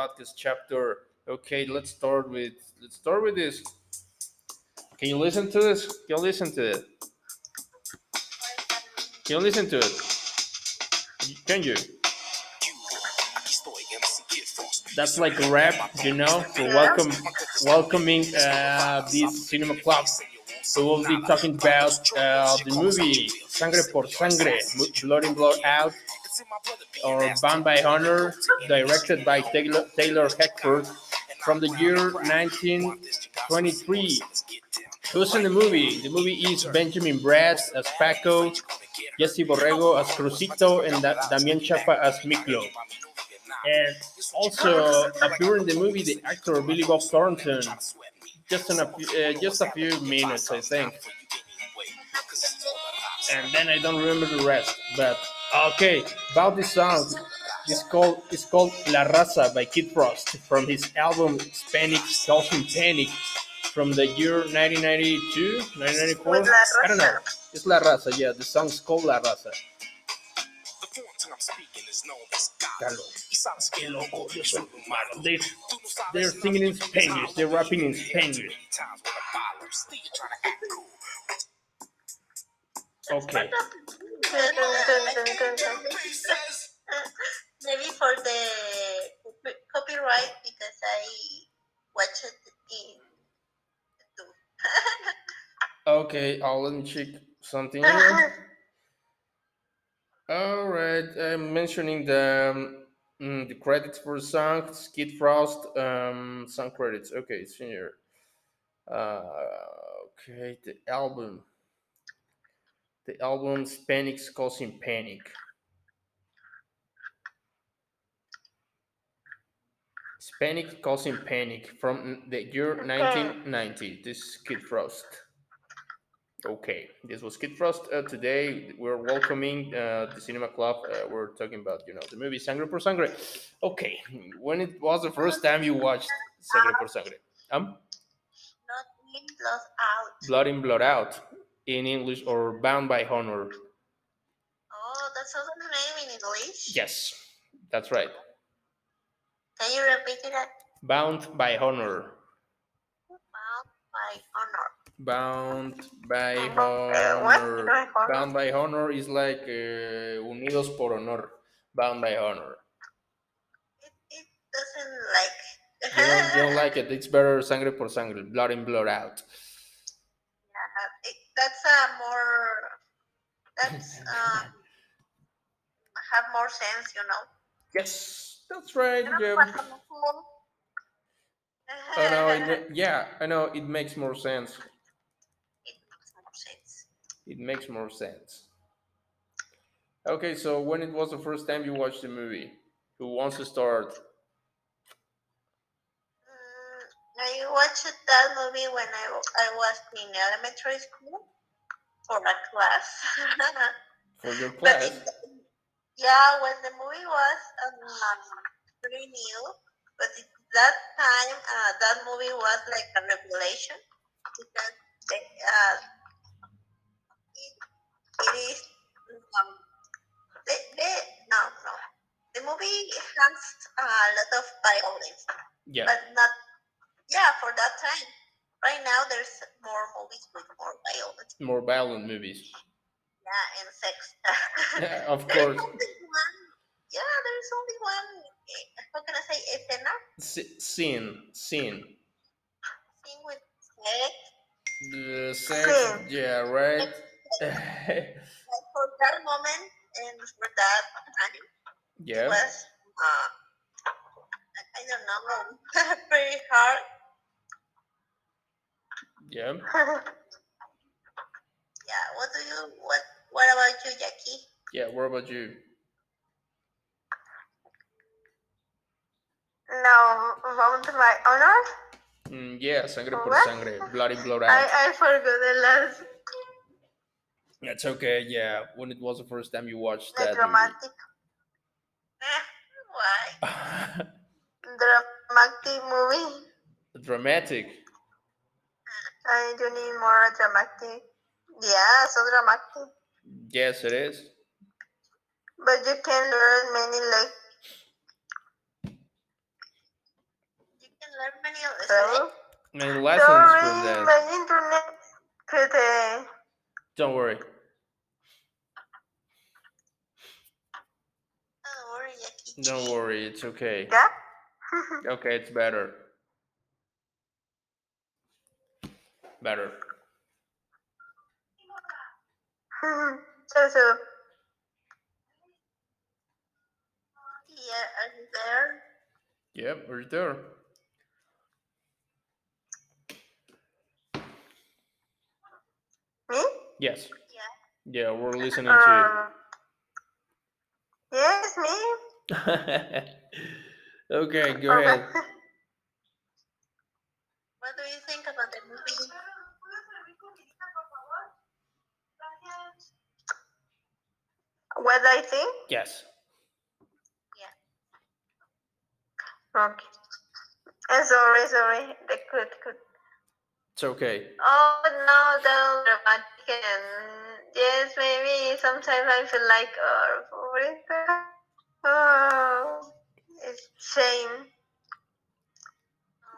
podcast chapter. Okay, let's start with let's start with this. Can you listen to this? Can you listen to it? Can you listen to it? Can you? That's like rap, you know, for welcome welcoming uh, this cinema club. So we'll be talking about uh, the movie Sangre por Sangre, Blood in Blood Out, or Bound by Honor, directed by Taylor, Taylor Hackford from the year 1923. Who's in the movie? The movie is Benjamin Bratt as Paco, Jesse Borrego as Crucito, and da- Damian Chapa as Miklo. And also appear in the movie the actor Billy Bob Thornton. Just in a few, uh, just a few minutes, I think. And then I don't remember the rest. But okay, about this song, it's called it's called La Raza by Kid Frost from his album Hispanic Dolphin Panic from the year 1992, 1994. I don't know. It's La Raza, yeah. The song's called La Raza. Carlos. Qué loco, yo soy malo. They, they're singing in Spanish, they're rapping in Spanish. Okay. Maybe for the copyright because I watched it in Okay, I'll let me check something here. All right, I'm mentioning the um, the credits for the song, Skid Frost, um, song credits. Okay, it's in here. Uh, okay, the album. The album Panic Causing Panic. Panic Causing Panic from the year 1990. This is Kid Frost. Okay, this was Kid Frost. Uh, today we're welcoming uh, the Cinema Club. Uh, we're talking about, you know, the movie Sangre por Sangre. Okay, when it was the first time you watched Sangre por Sangre? Um, not in, blood out. Blood in, Blood Out in English or Bound by Honor. Oh, that's also the name in English? Yes, that's right. Can you repeat it? Bound by Honor. Bound by honor. Bound by what? Honor? Bound by Honor is like uh, Unidos por Honor. Bound by Honor. It, it doesn't like. You don't, you don't like it. It's better Sangre por Sangre. Blood in, Blood Out. That's a more. That's um. have more sense, you know. Yes, that's right. You Yeah. I'm cool. I know. It, yeah, I know. It makes more sense. It makes more sense. It makes more sense. Okay, so when it was the first time you watched the movie? Who wants to start? Mm, I watched that movie when I, I was in elementary school for a class. For your class? it, yeah, when the movie was um, pretty new, but it, that time uh, that movie was like a revelation because they, uh, it, it is um, they, they, no no the movie has a lot of violence Yeah. but not yeah for that time right now there's more movies with more violence More violent movies. yeah and sex Yeah, of course. one yeah there's only one eh, how can i say escena S- scene. Scene. scene with sex The sex. Yeah, right. for that moment and for that time it was uh I, don't know very hard Yeah. yeah what do you what what about you jackie Yeah. What about you? no bound by honor Mm, yeah, sangre por What? sangre, blood in, blood out. I, I forgot the last That's okay. Yeah, when it was the first time you watched the that dramatic Eh, why dramatic movie Dramatic. I do need more dramatic yeah so dramatic Yes, it is. but you can learn many like You can learn many lessons. Hello? Many lessons from Sorry, that. my internet today. Uh, Don't worry. Don't worry, Don't worry. It's okay. Yeah? Okay, it's better. Better. so, so, Yeah, are you there? Yep, we're there. me? Yes. Yeah. Yeah, we're listening to Um, yes, me. okay, go ahead. What do you think about the movie? What I think? Yes. Yeah. Okay. Uh, sorry, sorry. The good, good. It's okay. Oh no, the dramatic and yes, maybe sometimes I feel like oh? Oh, it's shame.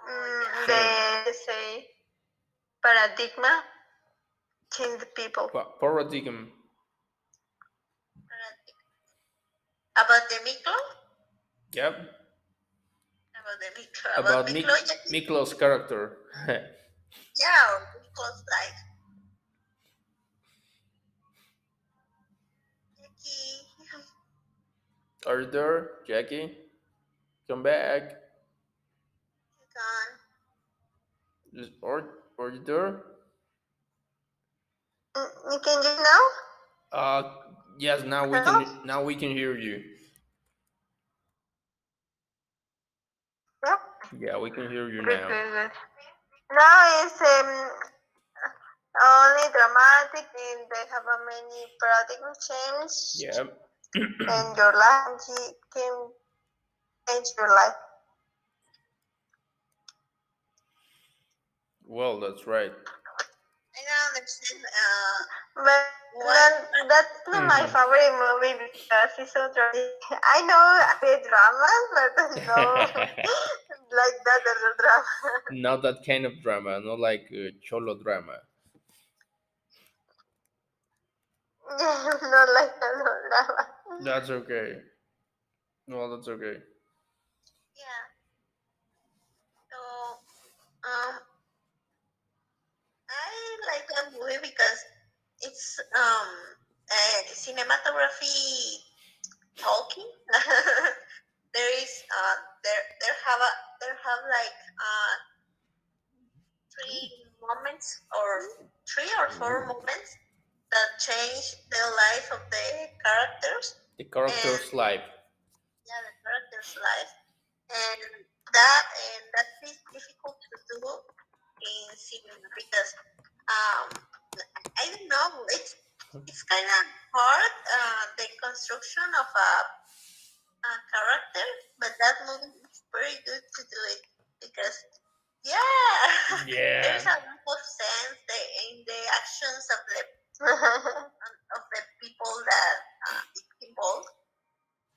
Mm, they say paradigma change the people. Pa- Paradigm. About the Miklo? Yep. About the Miklo. About About Mik- Miklo, Jackie? Miklo's character. Yeah, Miklo's life. Jackie. Are you there, Jackie? Come back. Gone. Are, are you there? Mm, You can do now? Uh, yes. Now we can. Now we can hear you. Yeah. Yeah, we can hear you now. Now it's um, only dramatic and they have a many paradigm change Yeah. and your life can change your life. Well, that's right. I don't understand. Uh, But What? that, that's not my Mhm. favorite movie because it's so dramatic. I know the dramas, but no, like that other drama. not that kind of drama. Not like uh, cholo drama. not like that other drama. That's okay. Well, that's okay. yeah. So, um, I like that movie because it's um uh, cinematography talking. there is uh there there have a there have like uh three moments or three or four moments that change the life of the characters The character's life. yeah, the character's life, and that and that is difficult to do in cinema because um, I don't know, it's it's kind of hard uh, the construction of a, a character, but that movie is very good to do it because yeah, there's Yeah. a lot of sense the, in the actions of the of the people that uh, it's involved.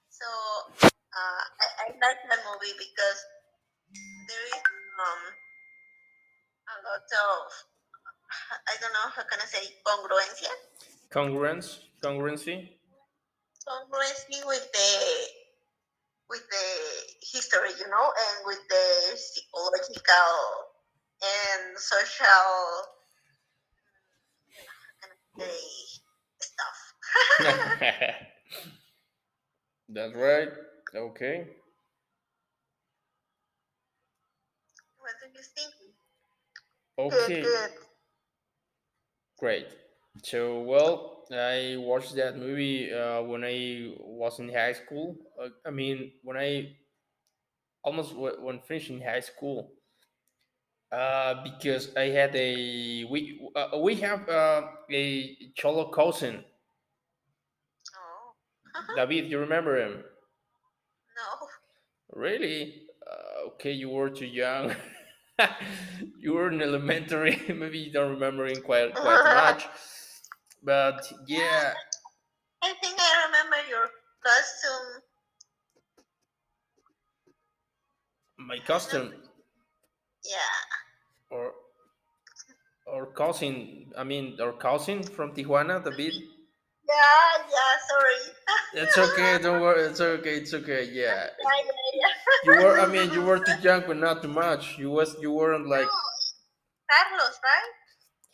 So uh, I, I like that movie because there is um a lot of I don't know how can I say congruencia Congruence. Congruency. congruency with the with the history, you know, and with the psychological and social how can I say stuff. that's right. Okay. what do you think? Okay. Good, good. Great. So, well, I watched that movie uh, when I was in high school. Uh, I mean, when I almost w- when finishing high school, uh, because I had a we uh, we have uh, a cholo cousin, Oh David. You remember him? no. Really? Uh, okay, you were too young. you were in elementary. Maybe you don't remember him quite quite much. But yeah, I think I remember your costume. my costume. Yeah. Or or cousin, I mean, or cousin from Tijuana, the David. Yeah, yeah, sorry. It's okay, don't worry, it's okay, it's okay, yeah. Yeah, yeah, yeah. You were, I mean, you were too young, but not too much. You was, you weren't like No, Carlos, right?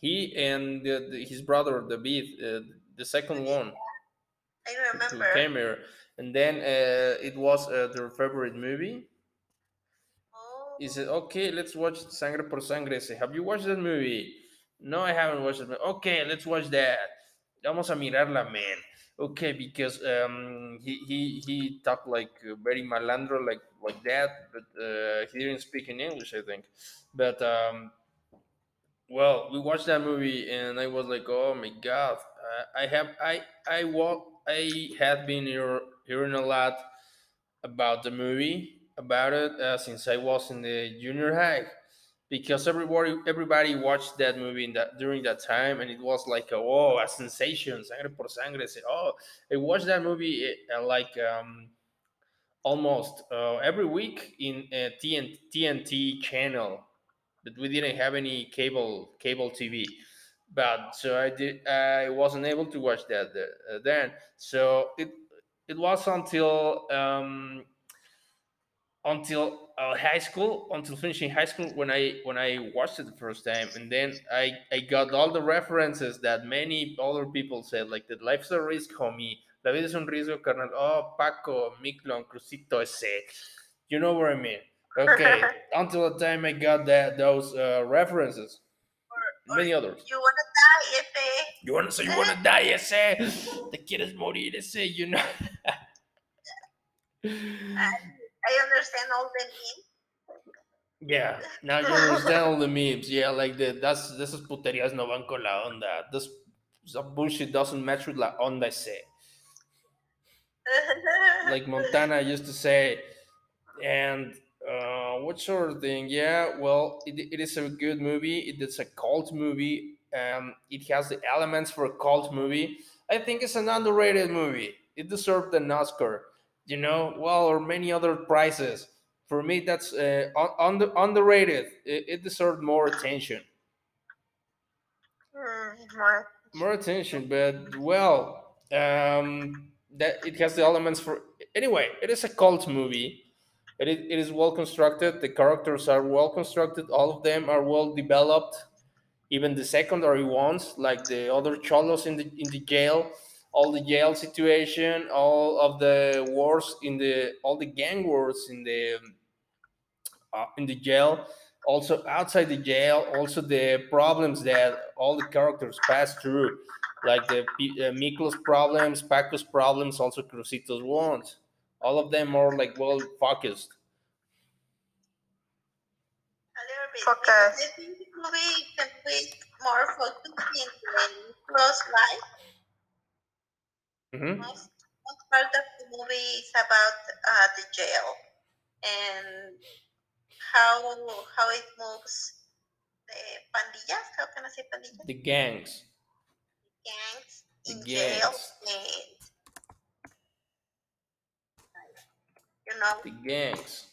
he and the, the, his brother David, uh, the second one. I who remember. came here. And then uh, it was uh, their favorite movie. Oh, He said, "Okay, let's watch Sangre por Sangre." I said, "Have you watched that movie?" No, I haven't watched it. Okay, let's watch that. Vamos a mirarla, man. Okay, because um, he he he talked like uh, very malandro, like like that, but uh, he didn't speak in English, I think. But um, well, we watched that movie, and I was like, "Oh my god!" I, I have I I wa- I had been hear, hearing a lot about the movie about it uh, since I was in the junior high because everybody everybody watched that movie in that during that time and it was like a, oh a sensation sangre por sangre oh I watched that movie uh, like um, almost uh, every week in uh, TNT, TNT channel but we didn't have any cable cable TV but so I did I wasn't able to watch that uh, then. So it it was until um, until uh, high school until finishing high school when i when i watched it the first time. And then i i got all the references that many other people said like that life's a risk homie. La vida es un riesgo carnal. Oh paco miklon crucito ese you know what i mean? Okay. Until the time i got that those uh, references. Or many others. you wanna die if they you want to say you want to die ese te quieres morir ese you know I understand all the memes. Yeah, now you understand all the memes. Yeah, like the that's this is puterías no van con la onda. This some bullshit doesn't match with la onda say. Like Montana used to say, and uh, what sort of thing? Yeah, well, it, it is a good movie. It is a cult movie. Um, it has the elements for a cult movie. I think it's an underrated movie. It deserved an Oscar, you know, well, or many other prizes. For me, that's uh, un- under, underrated. It, it deserved more attention. Mm, more. attention but well um that it has the elements for anyway it is a cult movie it is, it is well constructed the characters are well constructed all of them are well developed even the secondary ones like the other cholos in the in the jail all the jail situation all of the wars in the all the gang wars in the uh, in the jail also outside the jail also the problems that all the characters pass through like the uh, Miklos problems Paco's problems also Crucito's ones all of them are like well focused A. Focus. Because I think the movie can be more focused in the close life. Mhm. Most, most part of the movie is about uh, the jail and how how it moves the pandillas. How can I say pandillas? the gangs Gangs The in jail gangs. and you know the gangs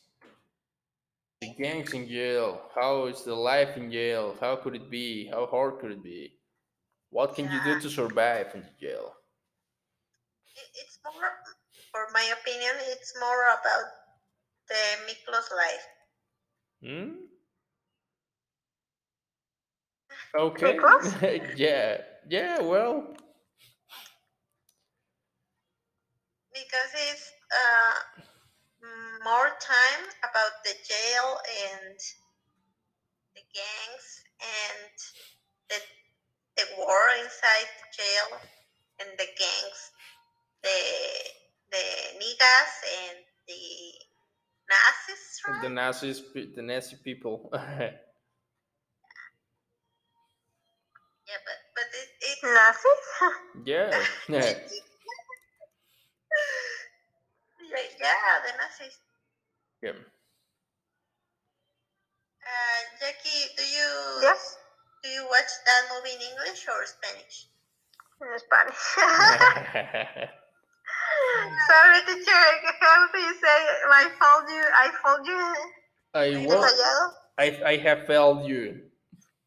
the gangs in jail how is the life in jail how could it be how hard could it be what can you do to survive in the jail it's more, for my opinion, it's more about the Miklos life. Hmm? Okay. Miklos? yeah. Yeah, well. because it's uh, more time about the jail and the gangs and the, the war inside the jail and the gangs, the the niggas and the Nazis, right? The Nazis, the Nazi people. yeah, but but it, it Nazis? yeah. yeah. yeah, yeah, the Nazis. Yeah. Uh, Jackie, do you yes, do you watch that movie in English or Spanish? in Spanish. Sorry, teacher. How do you say? I followed you. I followed you. I detallado. I I have failed you.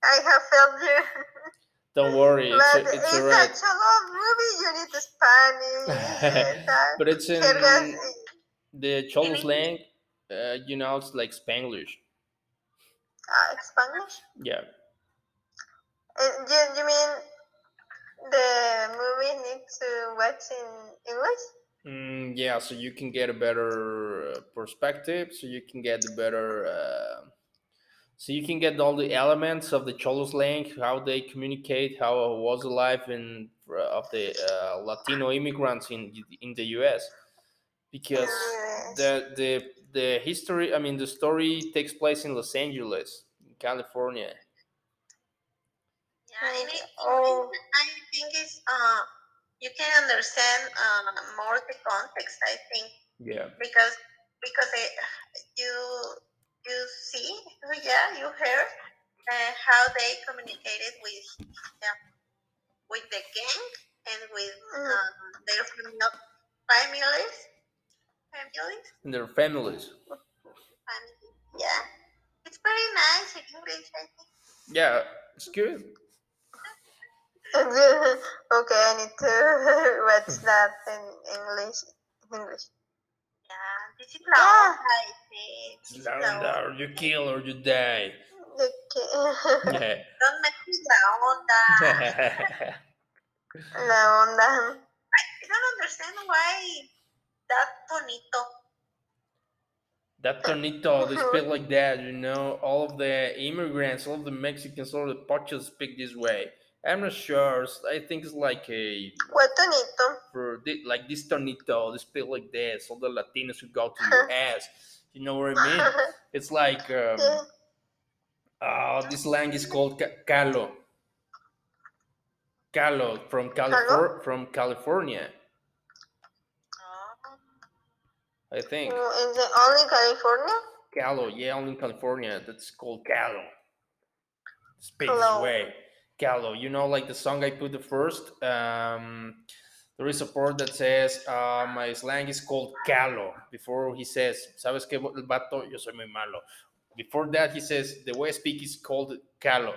I have failed you. Don't worry, it's, but a- it's it's a long movie. You need to Spanish. But it's in the Cholo slang. Uh, you know, it's like Spanglish. Ah, Spanish. Yeah. Uh, you, you mean the movie needs to watch in English? Mm, yeah, so you can get a better uh, perspective, so you can get the better, uh, so you can get all the elements of the Cholo slang, how they communicate, how it was the life in of the uh, Latino immigrants in in the U.S. Because the the the history, I mean, the story takes place in Los Angeles, in California. Yeah, and it, Oh. I think it's uh, you can understand uh, more the context. I think Yeah. because because it, you you see, yeah, you hear uh, how they communicated with yeah, with the gang and with Mm. um, their families, families, And their families. families. Yeah, it's very nice in English. I think. Yeah, it's good. okay, I need to watch that in English. English. Yeah, this is Yeah. la onda, I think. This is la Down onda. there, you kill or you die. Okay. Yeah. Don't mess with la onda. La onda. I don't understand why that bonito. that Tonito, they speak like that, you know. All of the immigrants, all of the Mexicans, all of the Pochos speak this way. I'm not sure. I think it's like a What tonito? for thi- like this Tonito, they speak like this. All the Latinos who go to your ass. You know what I mean? It's like um, Yeah. uh, this slang is called ca- calo. Calo from California. From California, Oh, I think. Mm, Is it only California? Calo, yeah, only in California. That's called Calo. Speak this Hello. way. Calo. You know, like the song I put the first. Um, there is a part that says, uh, my slang is called Calo. Before he says, ¿sabes qué, el vato? Yo soy muy malo. Before that, he says, the way I speak is called Calo.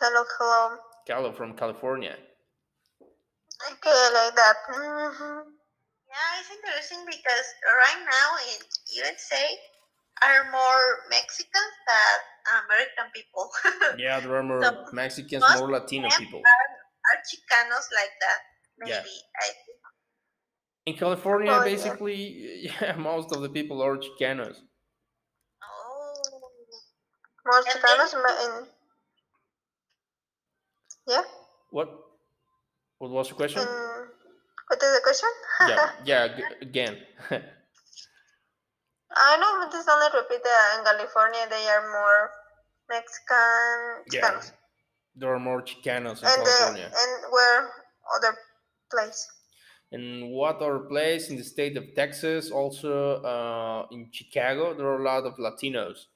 Hello, hello. Calo from California. Okay, like that. Mhm. yeah, it's interesting because right now in USA are more Mexicans than American people. Yeah, there are more So, Mexicans, more Latino them people. are are Chicanos like that. Maybe Yeah. I think. In California, Oh, basically, yeah, most of the people are Chicanos. Oh, More Chicanos in. Yeah? What? What was the question? In, what is the question? yeah, yeah. g- Again, I know, but just only repeat that in California they are more Mexican yeah. Chicanos. There are more Chicanos in and, the, California. and where other place? In what other place in the state of Texas? Also, uh, in Chicago, there are a lot of Latinos.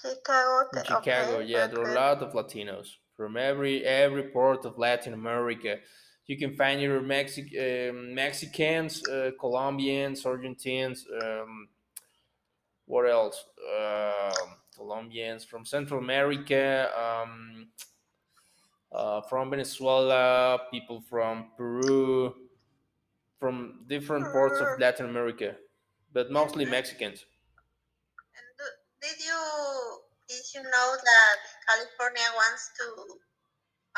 Chicago. In Chicago, okay, yeah, there are a lot of Latinos from every every part of Latin America. You can find your Mexic um Mexicans, uh, Colombians, Argentines. Um, what else? Um Colombians from Central America, um, uh, from Venezuela, people from Peru, from different parts of. Latin America, but mostly Mexicans. and do- did you did you know that California wants to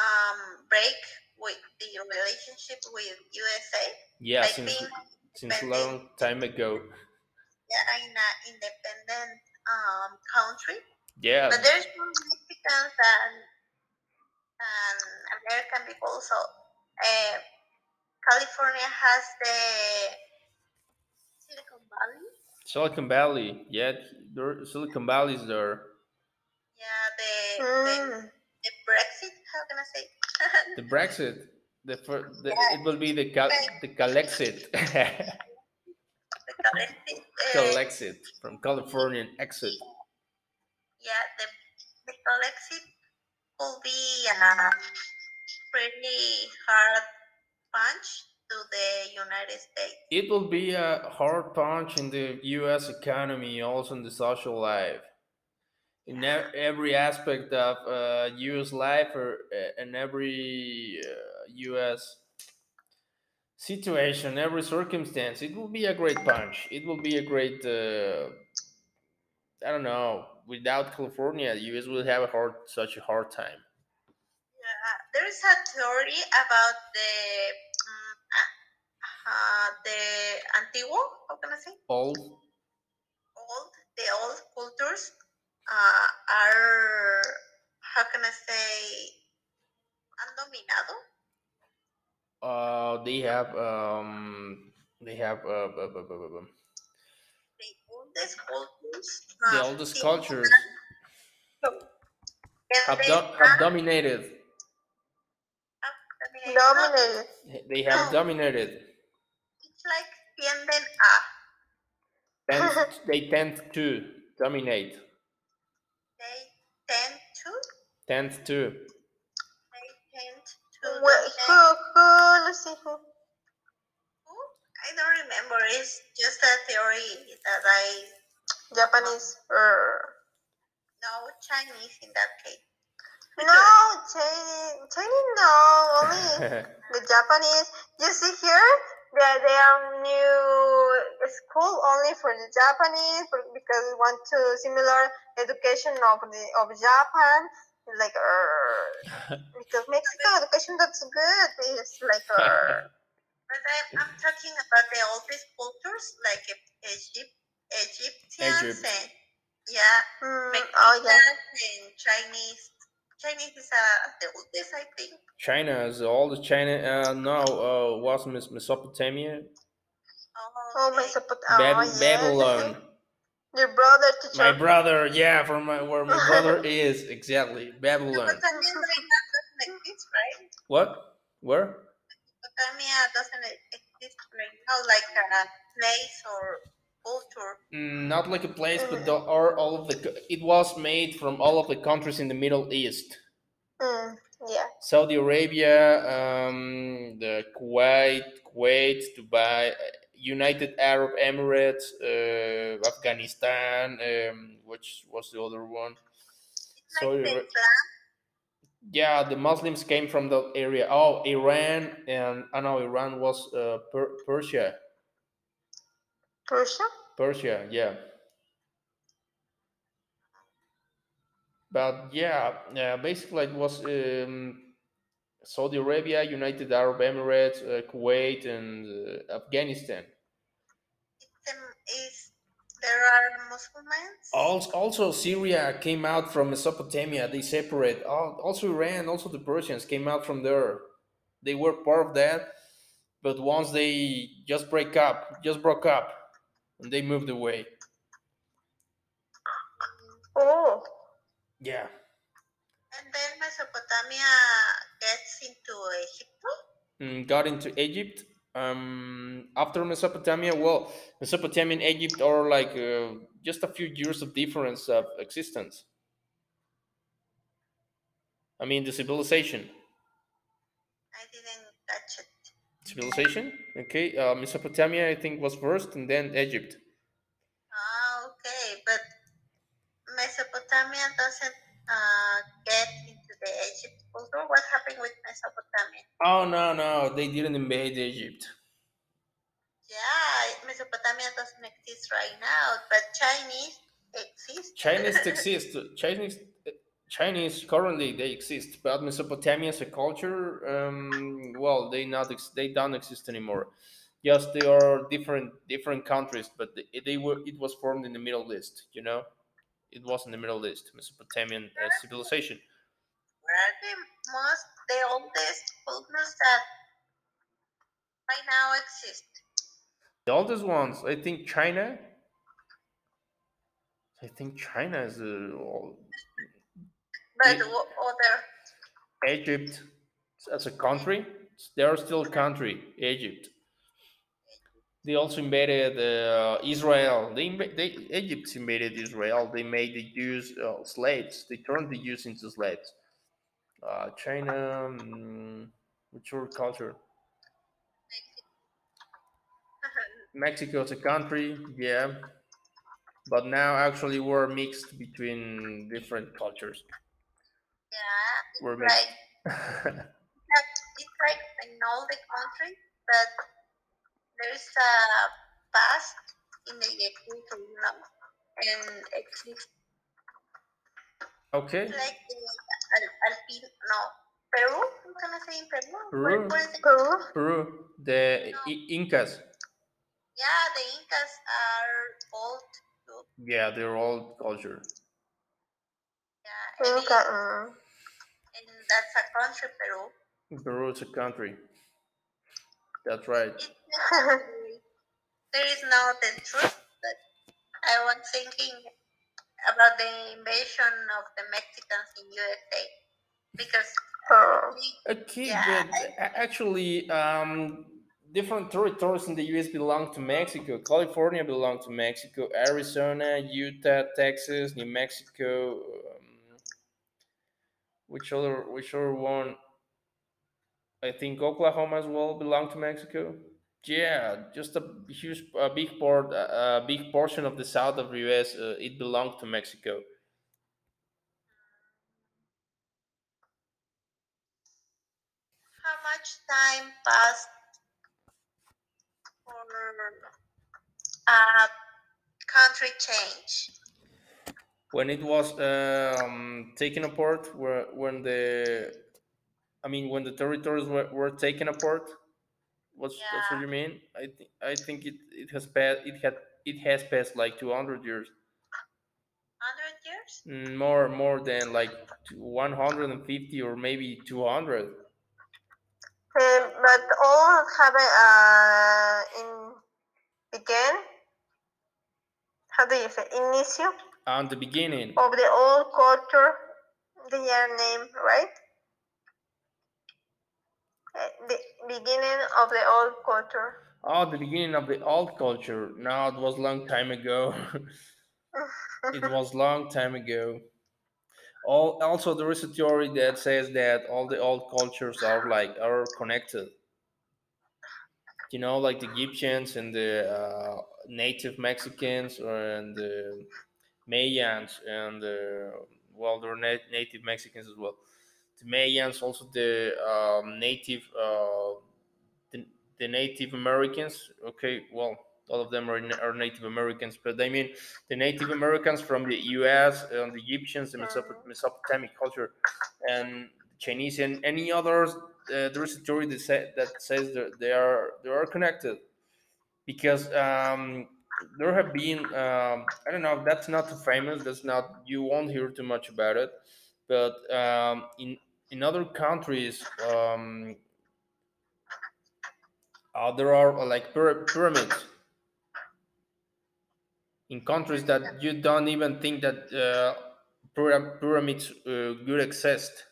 um, break with the relationship with USA? Yeah, Like since being since a long time ago. yeah, in an independent um, country. Yeah, But there's some Mexicans and and American people. So uh, California has the Silicon Valley. Silicon Valley. Yeah, there, Silicon Valley is there. Yeah, the, the Mm. the Brexit. How can I say? The Brexit. The, fir- the Yeah. it will be the cal- the Calexit. the Uh, Calexit from Californian exit. yeah, the the Brexit will be a pretty hard punch to the United States. It will be a hard punch in the U.S. economy, also in the social life, in every aspect of uh, U.S. life or uh, in every uh, U.S. situation, every circumstance. It will be a great punch. It will be a great. Uh, I don't know. Without California, the U.S. will have a hard, such a hard time. Yeah, there is a theory about the um, the antiguo, how can I say? All Old, the old cultures uh, are, how can I say, han dominado. uh, they have um, they have uh, bu- bu- bu- bu- bu- The oldest cultures. the uh, oldest cultures have, they have dominated. have dominated. Dominated. They have dominated. It's like tienden a. Tend, they tend to dominate. They tend to. Tend to. They tend to. Wait, dominate. who, who, let's see who. Who? I don't remember. It's just a theory that I Japanese or know Chinese in that case. no Chinese Chinese no only the Japanese you see here that they are new school only for the Japanese because we want to similar education of the of Japan like uh, because Mexico education that's good it's like uh, But I'm, I'm talking about the oldest cultures like Egypt, Egyptians Egypt. and yeah, mm, Mexicans oh yeah and Chinese. Chinese is uh, the oldest, I think. China is all the China. Uh, no, uh, was Mesopotamia, oh. Mesopotamia Bab- oh, yes, Babylon. your brother teacher My brother, yeah, from my, where my brother is exactly Babylon. Mesopotamia right now doesn't exist, right? What? Where? Mesopotamia doesn't exist right now, like a place or culture. Mm, not like a place, but the, are all of the. It was made from all of the countries in the Middle East. mm, yeah Saudi Arabia, um, the Kuwait, Kuwait, Dubai, United Arab Emirates, uh, Afghanistan, um, which was the other one? It's Saudi like the Yeah, the Muslims came from that area. Oh, Iran and I know Iran was uh, per- Persia. Persia Persia, yeah. But yeah, uh, basically it was um, Saudi Arabia, United Arab Emirates, uh, Kuwait, and uh, Afghanistan. There are Muslims. Also, also Syria came out from Mesopotamia. They separate. Also Iran, also the Persians came out from there. They were part of that, but once they just break up, just broke up, and they moved away. oh Yeah. And then Mesopotamia gets into Egypt. mm, got into Egypt. Um, after Mesopotamia, well, Mesopotamia and Egypt are like uh, just a few years of difference of existence. I mean, the civilization. I didn't catch it. Civilization, okay. Uh, Mesopotamia, I think, was first, and then Egypt. Ah, okay, but Mesopotamia doesn't uh, get Egypt culture. What happened with Mesopotamia? Oh no, no, they didn't invade Egypt. Yeah, Mesopotamia doesn't exist right now, but Chinese exist. Chinese exist. Chinese, Chinese currently they exist, but Mesopotamia as a culture, um, well, they not ex- they don't exist anymore. Yes, they are different different countries, but they, they were it was formed in the Middle East. You know, it was in the Middle East, Mesopotamian uh, civilization. Where are the most, the oldest cultures that right now exist? The oldest ones, I think, China. I think China is uh, all- But what other? Egypt as a country. They are still a country, Egypt. They also invaded uh, Israel. They, inv- they Egypt invaded Israel. They made the Jews uh, slaves. They turned the Jews into slaves. Uh, China, which other culture? Mexico as a country, yeah. But now actually we're mixed between different cultures. Yeah, We're mixed. it's like in all the country, but there's a past in the culture, you know, and exists okay. like the al, alpin, no, Peru. ¿Cómo se llama in Peru? Peru. ¿Cuál- cuál Peru. Peru, the I- Incas. Yeah, the Incas are old too. Yeah, they're old culture. Yeah, and, Inca. it- and that's a country, Peru. Peru is a country. That's right. It's not, there is no the truth, but I was thinking about the invasion of the Mexicans in USA because Oh. we, Okay, Yeah, but a- actually, um, different territories in the U.S. belong to Mexico. California belong to Mexico. Arizona, Utah, Texas, New Mexico. Um, which other? Which other one? I think Oklahoma as well belong to Mexico. Yeah, just a huge, a big part, a big portion of the south of the U.S. Uh, it belonged to Mexico. how much time passed for a country change? when it was um, taken apart where, when the i mean when the territories were, were taken apart what's that's what Yeah. you mean i think i think it, it has passed it had it has passed like 200 years 100 years? Mm, more more than like 150 or maybe 200 Um, but all have a, uh, in began. How do you say? Inicio on the beginning of the old culture. Their name, right? Uh, The beginning of the old culture. oh the beginning of the old culture. No it was long time ago. It was long time ago. All also there is a theory that says that all the old cultures are like are connected. You know like the egyptians and the uh, native mexicans and the mayans and the well they're na- native mexicans as well the mayans also the um, native uh, the, the native americans. Okay well all of them are, are native americans but i mean the native americans from the us and the egyptians the Mesop- mesopotamic culture and chinese and any others uh, there is a theory that, say, that says that they are they are connected. Because um, there have been um, I don't know that's not too famous that's not you won't hear too much about it but um, in in other countries um, uh, there are uh, like pyramids. In countries that you don't even think that uh, pyramids uh, could exist.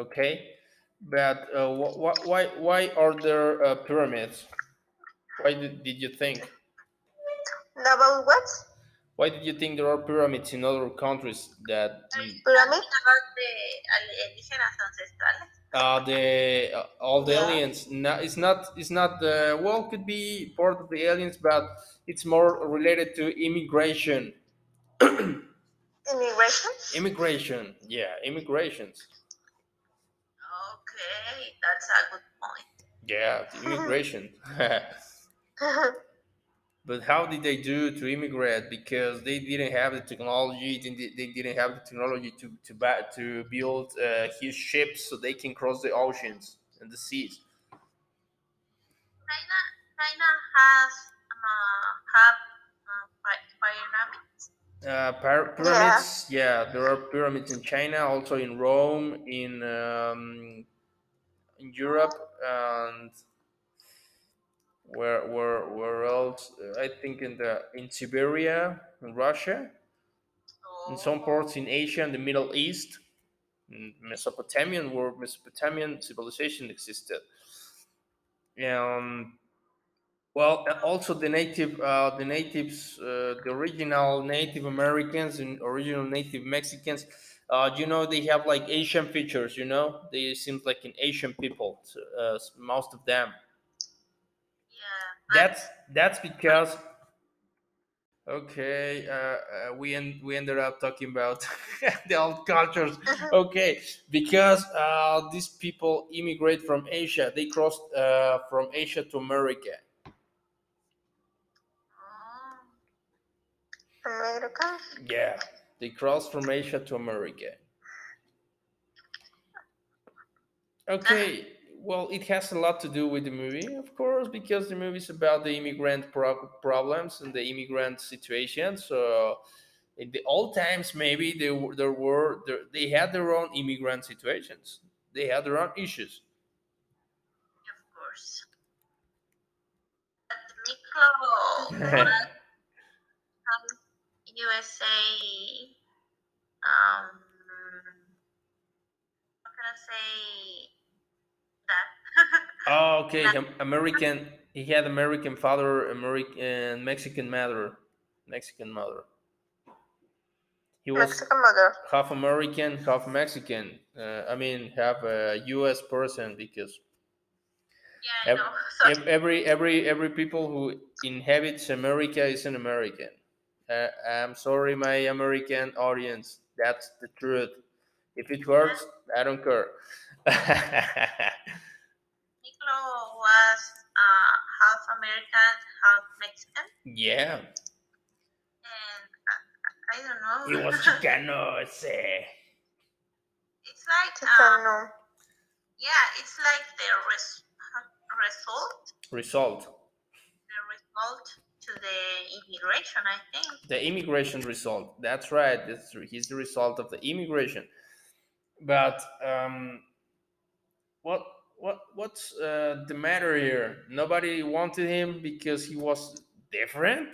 Okay? But uh, wh- wh- why why are there uh, pyramids? Why did, did you think? Double what? Why did you think there are pyramids in other countries that Pyramid? About the alienígenas ancestrales. uh, the uh, all the Yeah. aliens no, it's not it's not the well could be part of the aliens but it's more related to immigration Immigration? immigration yeah immigrations Okay, that's a good point. yeah immigration but how did they do to immigrate because they didn't have the technology they, didn't have the technology to to, ba- to build uh, huge ships so they can cross the oceans and the seas China, China has uh, have uh, py- pyramids. Uh, pyra- pyramids, yeah. there are pyramids in China, also in Rome, in um, in Europe, and where where where else? I think in the in Siberia, in Russia, in some parts in Asia and the Middle East, Mesopotamian, where Mesopotamian civilization existed. Um, well, also the native, uh, the natives, uh, the original Native Americans and original Native Mexicans. Uh, you know, they have like Asian features. You know, they seem like an Asian people. Uh, most of them. That's that's because okay uh, uh, we en- we ended up talking about the old cultures. Okay because uh, these people immigrate from asia they crossed uh, from asia to america. Oh, America. yeah they crossed from asia to america. Okay well it has a lot to do with the movie of course because the movie is about the immigrant pro- problems and the immigrant situation so in the old times maybe there, were- there were there, they had their own immigrant situations they had their own issues of course. But Miklo was from USA. Um, how can I say? Oh okay american he had american father american mexican mother mexican mother he was Mexican mother. half American, half Mexican. Uh, I mean, half a U.S. person because yeah, I Ev- know. So, every every every people who inhabits America is an American. Uh, I'm sorry, my American audience. That's the truth. If it hurts, I don't care. Miklo was uh, half American, half Mexican, yeah, and I, I don't know. he was Chicano. Say. it's like um, Chicano. yeah, it's like the res- result, Result: the result to the immigration. I think. the immigration result. That's right. That's true. He's the result of the immigration. But um, what what what's uh, the matter here? Nobody wanted him because he was different.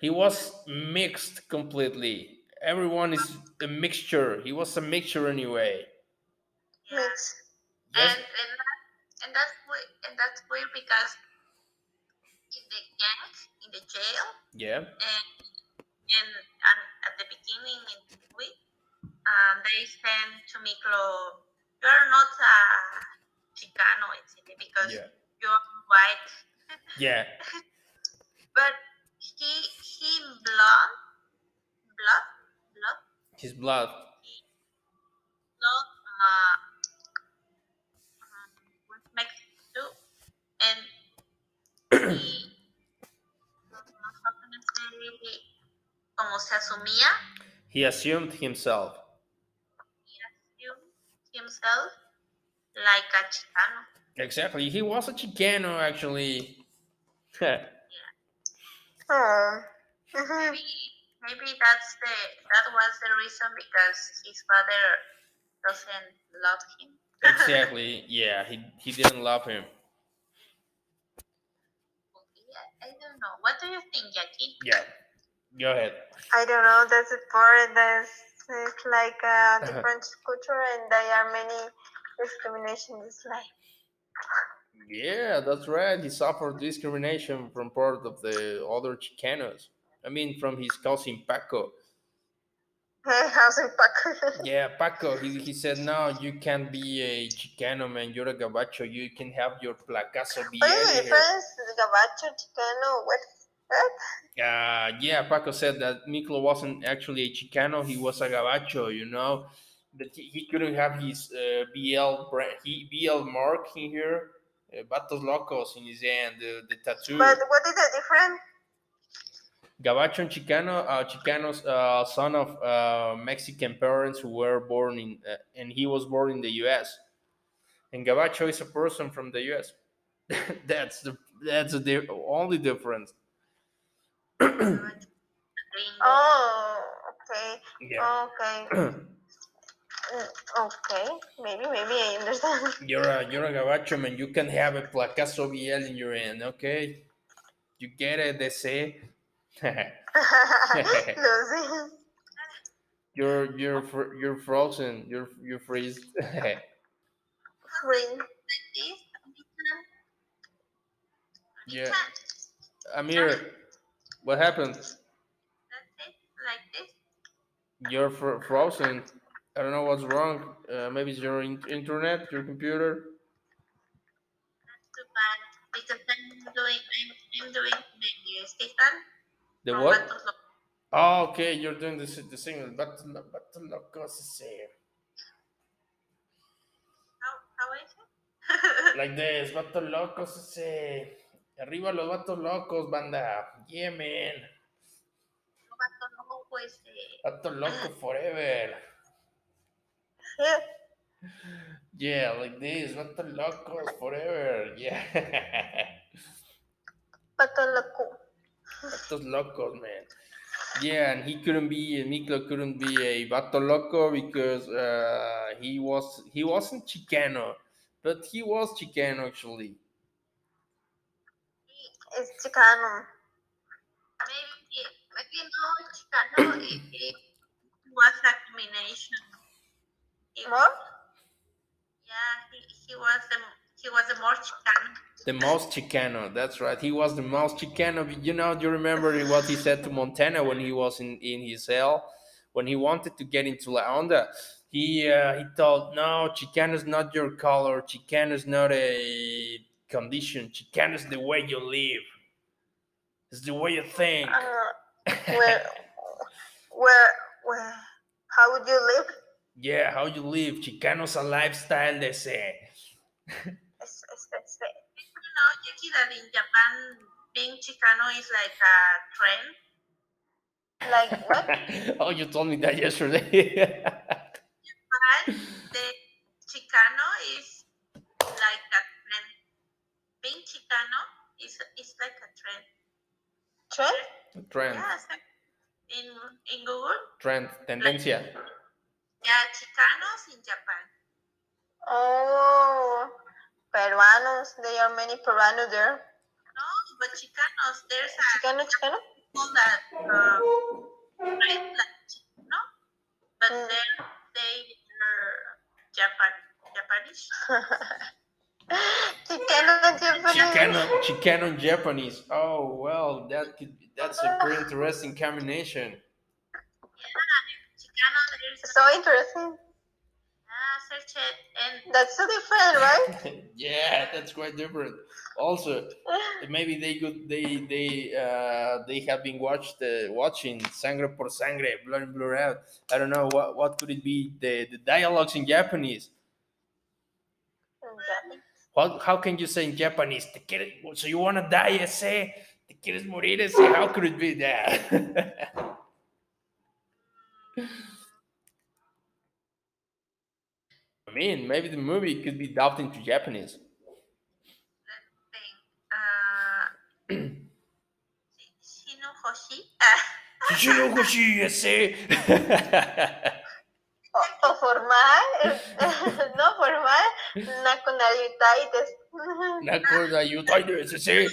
He was mixed completely. Everyone is a mixture. He was a mixture anyway. Mix. Yes. And and that, and that's weird, and that's weird because in the gang, in the jail, Yeah. and and, and at the beginning in the movie, um, they send to Miklo, you're not a Chicano, it's because Yeah. you're white, Yeah. but he he blood, blood, blood, His blood. blood, uh, um, with Mexico too, and he, how can I say, como se asumía, He assumed himself. He assumed himself like a Chicano. Exactly. He was a Chicano actually. Oh. Mhm. Maybe maybe that's the that was the reason because his father doesn't love him. exactly. Yeah. He he didn't love him. Yeah, I don't know. What do you think, Jackie? Yeah. Go ahead. I don't know. That's a part that's it's like uh, a different culture, and there are many discrimination. discriminations. Like Yeah, that's right. He suffered discrimination from part of the other Chicanos. I mean, from his cousin Paco. house in Paco. Yeah, Paco. He, he said, no, you can't be a Chicano, man. You're a gabacho. You can have your placazo What is the BL here. difference? Gabacho, Chicano, what? Uh, yeah, Paco said that Miklo wasn't actually a Chicano. He was a gabacho, you know. That he, he couldn't have his uh, BL brand, he, BL mark in here. Uh, Vatos Locos in his hand, the, the tattoo. But what is the difference? Gabacho and Chicano, uh, Chicano's uh, son of uh, Mexican parents who were born in, uh, and he was born in the U.S. And Gabacho is a person from the U.S. that's the that's the only difference. Oh, okay. yeah, Okay. Mm, Okay. Maybe, maybe I understand. you're a you're a Gabacho man. You can have a placazo BL in your hand, okay? You get it, they say. Lucy. you're you're fr- you're frozen. You're you're freeze. This, Yeah. Amir, what? That's it, like this. You're fr- frozen. I don't know what's wrong. Uh, maybe it's your in- internet, your computer. That's too bad because I'm doing I'm doing the stickman. The what? Oh, okay, you're doing the the single. Bato lo- Bato locos, ese. How, how is it? Like this, vatos locos, ese. Arriba los vatos locos, banda. Yeah, man. Vatos Locos, este, Vato loco forever. Yeah. Like this, vato locos forever. Yeah. Pato loco. Vatos locos, man. Yeah, and he couldn't be, and Miklo couldn't be a vato loco because uh, he was he wasn't Chicano, but he was Chicano actually. It's Chicano. maybe, maybe no, Chicano, it, it was a combination. It- More? Yeah, he, he was the he was the more Chicano. The most Chicano, that's right. He was the most Chicano. You know, do you remember what he said to Montana when he was in, in his cell? When he wanted to get into La Onda, he uh, he told, No, Chicano is not your color. Chicano is not a condition. Chicano is the way you live, it's the way you think. Uh, where, where, where, how would you live? yeah, how you live. Chicano's a lifestyle, they say. Es, es, es, You know, Jackie, that in Japan, being Chicano is like a trend. like what? oh, you told me that yesterday. But the Chicano is like a. Being Chicano is is like a trend. Trend? Trend, Yes. In in Google, trend, tendencia. yeah, Chicanos in Japan. Oh, peruanos. There are many peruanos there. No, but Chicanos, there's a Chicano, Chicano? people that uh, write like Chicano, but Mm. they're they are Japan Japanese. Chicano, Japanese. Chicano, Chicano Japanese. Oh well, that could be, that's a pretty interesting combination. So interesting. ah, search it and That's so different, right? yeah, that's quite different. Also, maybe they could they they uh, they have been watched uh, watching Sangre por Sangre, Blood in Blood Out. I don't know what what could it be the the dialogues in Japanese. How, how can you say in Japanese? Te quieres, so you wanna die, ese? Te quieres morir, ese? How could it be that? I mean, maybe the movie could be dubbed into Japanese. thing. Uh, Shino Hoshi. Ah, Shichinokoshi, ese? O, formal, no formal, nacionalidades. Nakoda Yutaides, ese?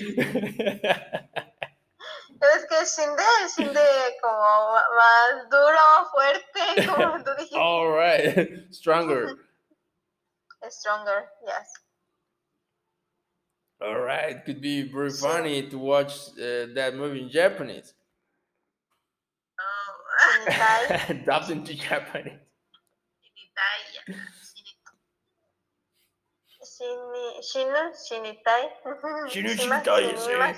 Es que Shinde, Shinde como más duro, fuerte, como tú dijiste. All right, stronger. Stronger, yes. All right, could be very funny to watch uh, that movie in Japanese. oh, dubbed into Japanese. Shini, Shino, Shinitai. Shinu Shima, Shintai, Shinimas. ese?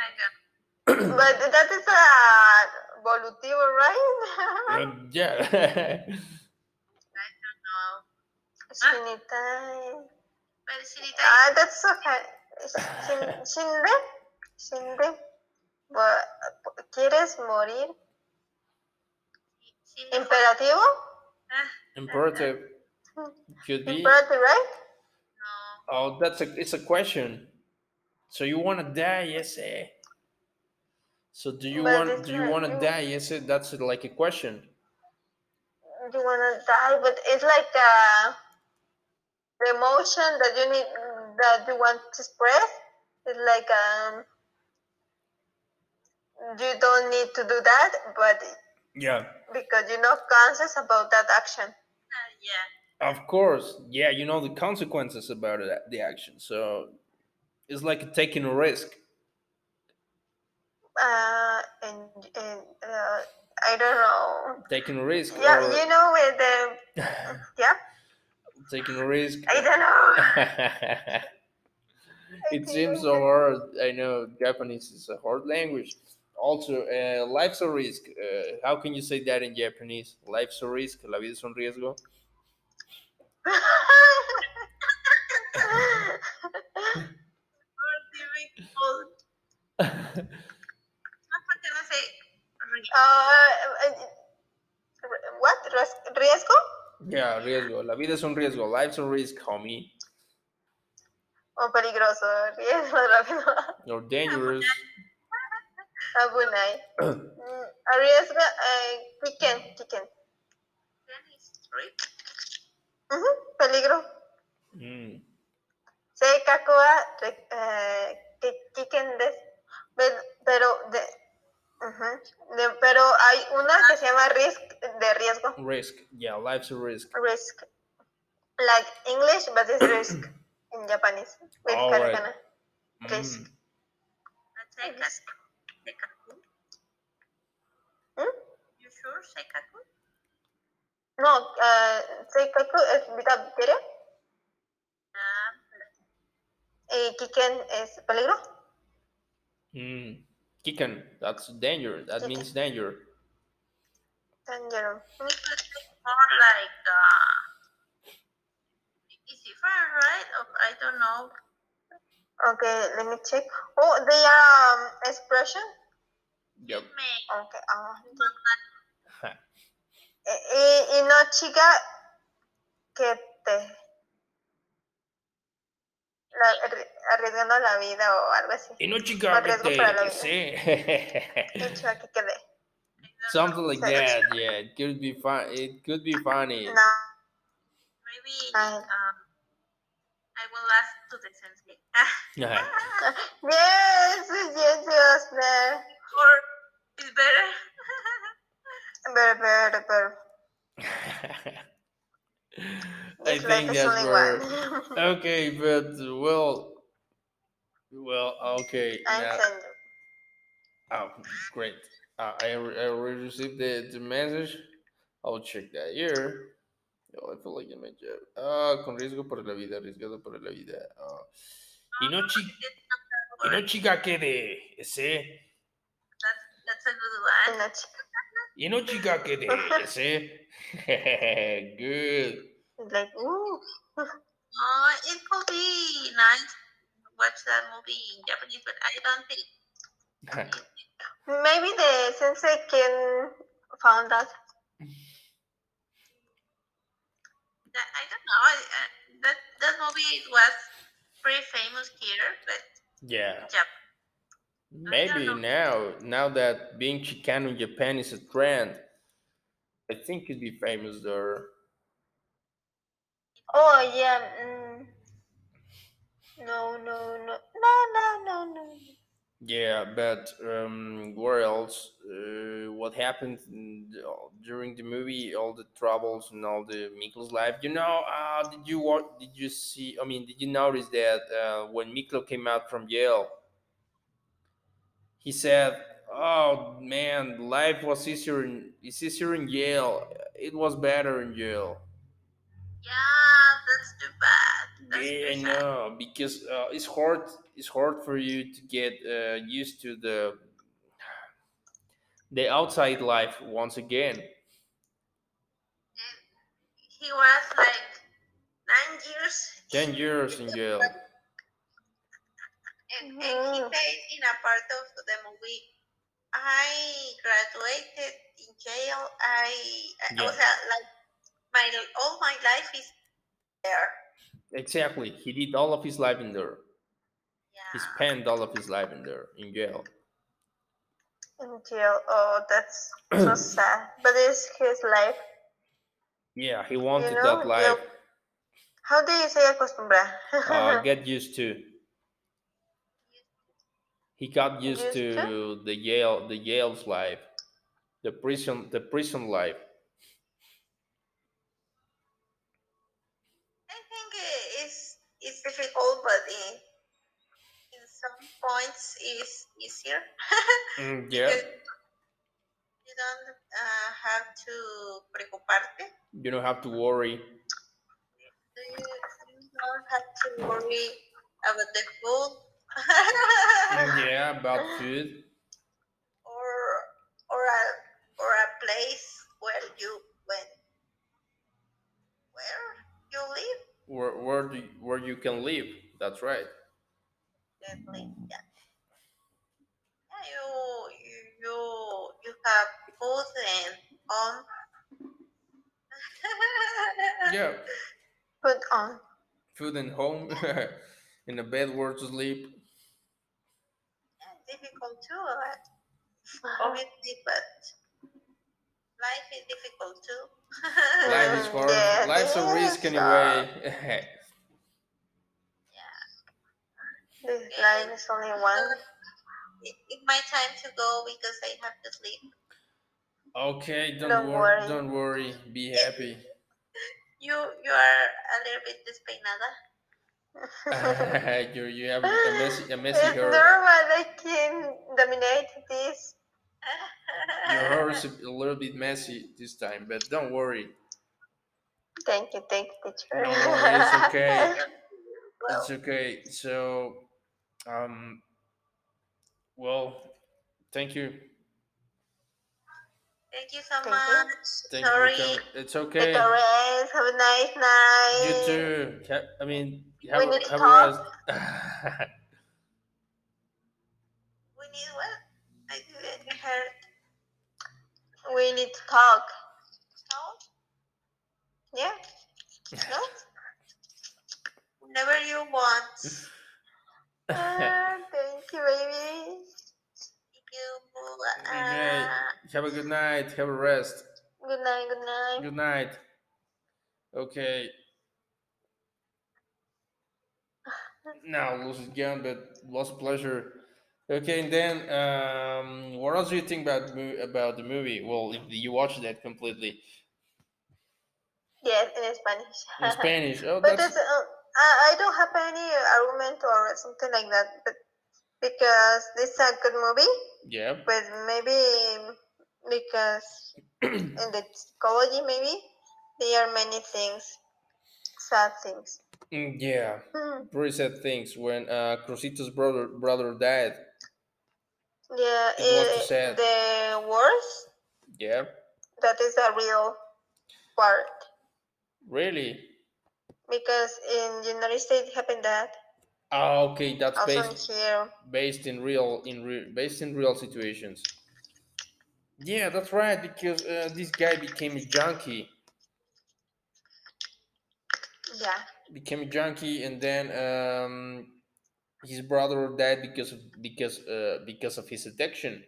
I don't But that is a volutivo, right? Um, yeah. know. Shinitai. But Ah, that's okay. Shin- Shinde, Shinde. Bu- ¿Quieres morir? Imperativo? Ah, Imperative could be. Imperative, right? no. Oh, that's a it's a question. So you want to die? Yes, eh? So do you But want do you want to die? Yes, eh? that's like a question. You wanna die, but it's like uh, the emotion that you need, that you want to express. It's like um, you don't need to do that, but Yeah. because you're not conscious about that action. Ah, yeah. Of course, yeah, you know the consequences about it, the action. So it's like taking a risk. Uh, and and uh, I don't know. Taking a risk. Yeah, or you know with the yeah. taking a risk. I don't know. it seems so hard. I know Japanese is a hard language. Also, uh, life's a risk. Uh, how can you say that in Japanese? Life's a risk. La vida es un riesgo. More difficult. No, porque no sé. Uh, what? ¿Riesgo? yeah, riesgo. La vida es un riesgo. Life's a risk, homie. O peligroso. Riesgo rápido. Or dangerous. Abunai. Mm, Arriesga. Uh. Kicken. Then it's three. Ujú, Peligro. Mm. Wa re- eh, ki- kicken des. Pero, pero de, ujú, de- pero hay una que se llama risk de riesgo. Risk. Yeah, life's a risk. Risk. Like English, but it's risk in Japanese. With All right. Risk. Mm. Let's say Kas- Seikaku. Hmm? You sure, Seikaku? No, uh, Seikaku es vida diaria Ah, y kiken es peligro. Mm. Kiken. That's danger. That Kiken. means danger. Danger. It more like uh, it's different, right? Of, I don't know. Okay, let me check. Oh, the um, expression. Yep. Me, Okay. ah. Y, y, y no chica que te la- arri- arriesgando la vida o algo así. Y no chica que te... vida. Sí. Chica que quede. Something like So that. Yeah, it could be fun. It could be funny. No. maybe um, I will ask to the sensei. Yes, yes, yes, there. or it's better. Better, better, better. I This think is that's where. one. Okay, but well, well, okay. I now- send you. Oh, great. Uh, I, re- I already received the, the message. I'll check that here. Oh, I feel like I made joke. Ah, con riesgo por la vida, arriesgado por la vida. Ah. Y no, chi- It's y not that no word. chica que de ese. That's, that's a good one. Una chica. Y no chica que de ese. Good. Like, ooh. Oh, it could be nice watch that movie in Japanese, but I don't think. it- Maybe the sensei can found that. that I don't know. I, uh, that that movie was pretty famous here, but yeah. Japan. Maybe now, now that being Chicano in Japan is a trend, I think it'd be famous there. Oh yeah. Mm. No, no, no, no, no, no, no. Yeah, but um, where else? Uh, what happened in the, during the movie? All the troubles and all the Miklo's life. You know, uh, did you what? Did you see? I mean, did you notice that uh, when Miklo came out from jail, he said, "Oh man, life was easier in it's easier in jail. It was better in jail." Yeah, that's too bad. That's Yeah, I too know because uh, it's hard. It's hard for you to get uh, used to the the outside life once again. He was like nine years. Ten years in jail. And, and he Mhm. says in a part of the movie, I graduated in jail. I, I Yeah. was uh, like my all my life is there. Exactly. He did all of his life in there. He spent all of his life in there in jail. In jail. Oh, that's so sad. But it's his life. Yeah, he wanted know, that life. yeah. How do you say acostumbrar? Uh, get used to. He got used Used to to? the Yale, the Yale's life, the prison, the prison life. I think it's it's difficult, but some points is easier. Mm, yeah, you don't uh, have to preocuparte. you don't have to worry. You, you don't have to worry about the food. yeah, about food. or or a or a place where you went where you live Where where do you, where you can live? That's right. Definitely yeah yeah you you you, you have food and home Yeah, Put on. food and home, in a bed where to sleep. difficult too uh, obviously but life is difficult too Life is hard. Yeah, Life's a risk anyway. This life is only one. It's my time to go because I have to sleep. okay, don't, Don't worry. worry. Don't worry. Be happy. You you are a little bit despeinada. you you have a messy a messy it's hair. normal. I can dominate this. Your hair is a, a little bit messy this time, but don't worry. Thank you, thank you, teacher. Don't it's okay. well, It's okay. So, um, well, thank you. thank you so much. Thank you. Sorry. for coming. It's Take okay. a rest. Have a nice night. You too. Ha- I mean, have, We need to have talk. a rest. We need what? I didn't hear. We need to talk. No, Yeah? No? whenever you want. Ah, thank you, baby. Thank you. Okay. Uh, have a good night. Have a rest. Good night, good night. Good night. Okay. Now, lose again, but it was a pleasure. Okay, and then um, what else do you think about about the movie? Well, if you watched that completely Yes, in Spanish. in Spanish, oh, but that's that's, uh, I, I don't have any argument or something like that. But because this is a good movie, yeah, but maybe because in the psychology, maybe there are many things, sad things. Mm, yeah. Hmm. Pretty sad things when uh, Crosito's brother brother died. Yeah, It was eh, sad. the worst Yeah, that is a real part really. Because in United States happened that Ah, okay, that's also based here. based in real in re- based in real situations. Yeah, that's right. Because uh, this guy became a junkie, Yeah, became a junkie, and then um, his brother died because of because uh, because of his addiction.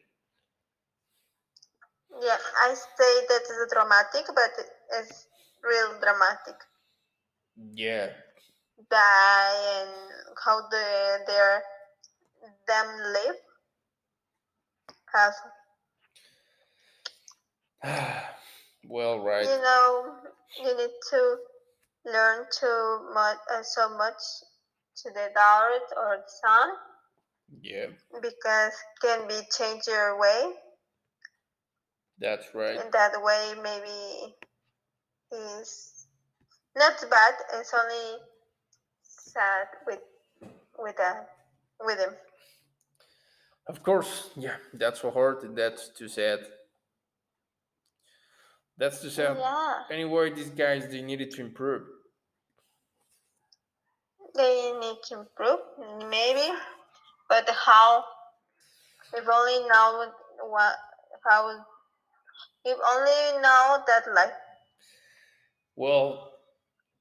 yeah. I say that is dramatic, but it's real dramatic. Yeah, Die and how the their them live. Have well, right. you know you need to learn too much uh, so much to the daughter or the son Yeah, because can be change your way that's right. in that way maybe is not bad it's only sad with with that with him Of course, yeah, that's so hard that's too sad. That's too sad. yeah Anyway, these guys they needed to improve. they need to improve maybe but how if only know what how if only know that like Well,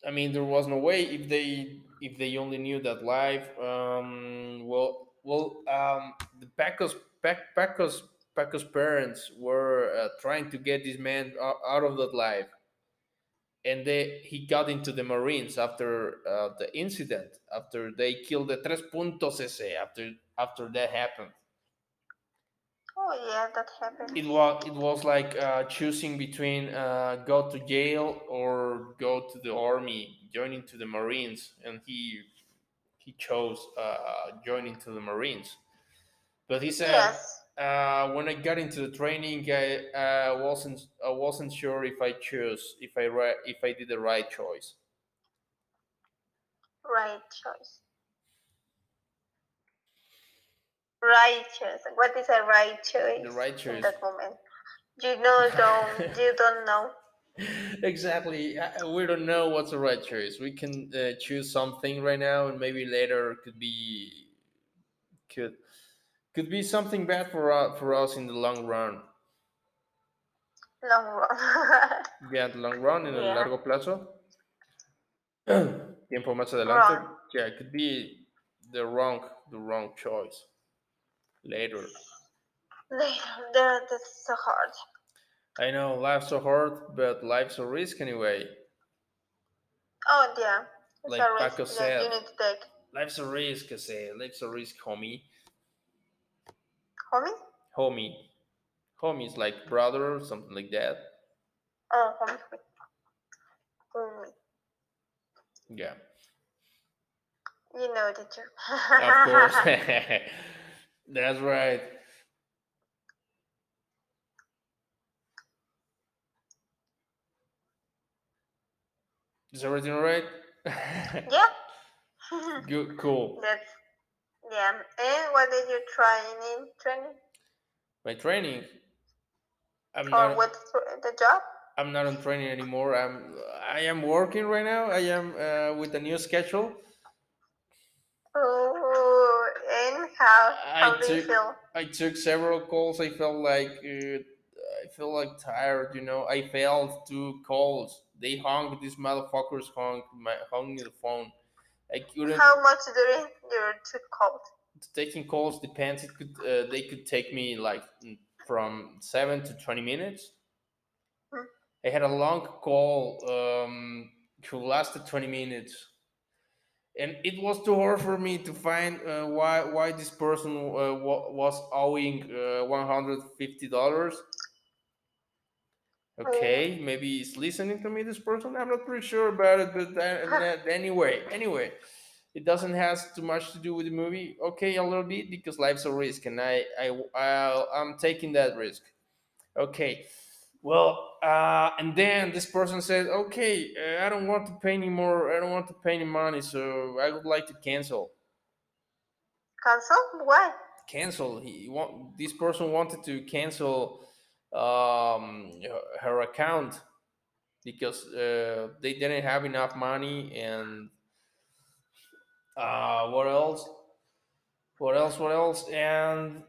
I mean, there was no way if they if they only knew that life. Um, well, well, um, the Pacos Pac, Pacos Pacos parents were uh, trying to get this man out of that life, and they he got into the Marines after uh, the incident after they killed the Tres Puntos ese after after that happened. Oh yeah that happened. It was it was like uh, choosing between uh, go to jail or go to the army joining to the marines and he he chose uh, joining to the marines. But he said yes. uh, when i got into the training i wasn't i wasn't sure if i chose if i if i did the right choice. Right choice right choice. What is a right choice? The right in choice. that moment. You know, don't you don't know. exactly. We don't know what's the right choice. We can uh, choose something right now, and maybe later could be could could be something bad for us for us in the long run. Long run. Yeah, the long run, in el largo plazo. Tiempo más adelante. Wrong. Yeah, it could be the wrong the wrong choice later. that, that's so hard. I know life's so hard, but life's a risk anyway. Oh yeah, it's Like a risk Paco that said. you need to take. Life's a risk, I say. Life's a risk, homie. Homie? Homie. Homie is like brother or something like that. Oh, homie. Homie. Yeah, You know the term. of course. That's right. Is everything all right? yeah. Good, cool. That's yeah. And what did you try in training? My training. I'm Or not. what the job? I'm not on training anymore. I'm. I am working right now. I am uh, with a new schedule. Oh, and how I how do you took- feel? I took several calls. I felt like uh, I feel like tired. You know, I failed two calls. They hung. These motherfuckers hung my hung the phone. I couldn't. How much during your two calls? Taking calls depends. It could. Uh, they could take me like mm, from seven to twenty minutes. Hmm. I had a long call. Um, who lasted twenty minutes. And it was too hard for me to find uh, why why this person uh, was owing uh, one hundred fifty dollars. Okay, maybe he's listening to me. This person, I'm not pretty sure about it, but uh, anyway, anyway, it doesn't has too much to do with the movie. Okay, a little bit because life's a risk, and I I, I I'm taking that risk. Okay, well, uh, and then this person said, okay, uh, I don't want to pay any more. I don't want to pay any money, so I would like to cancel. Cancel? Why? Cancel. He want this person wanted to cancel um, her- her account because uh, they didn't have enough money and uh, what else? What else? What else? And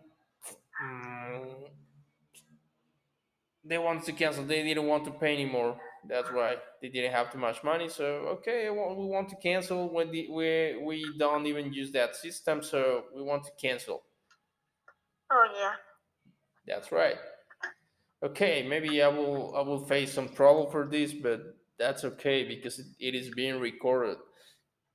they wanted to cancel. They didn't want to pay anymore. That's why they didn't have too much money. So okay, well, we want to cancel when the, we we don't even use that system. So we want to cancel. Oh yeah. That's right. Okay, maybe I will I will face some trouble for this, but that's okay because it, it is being recorded.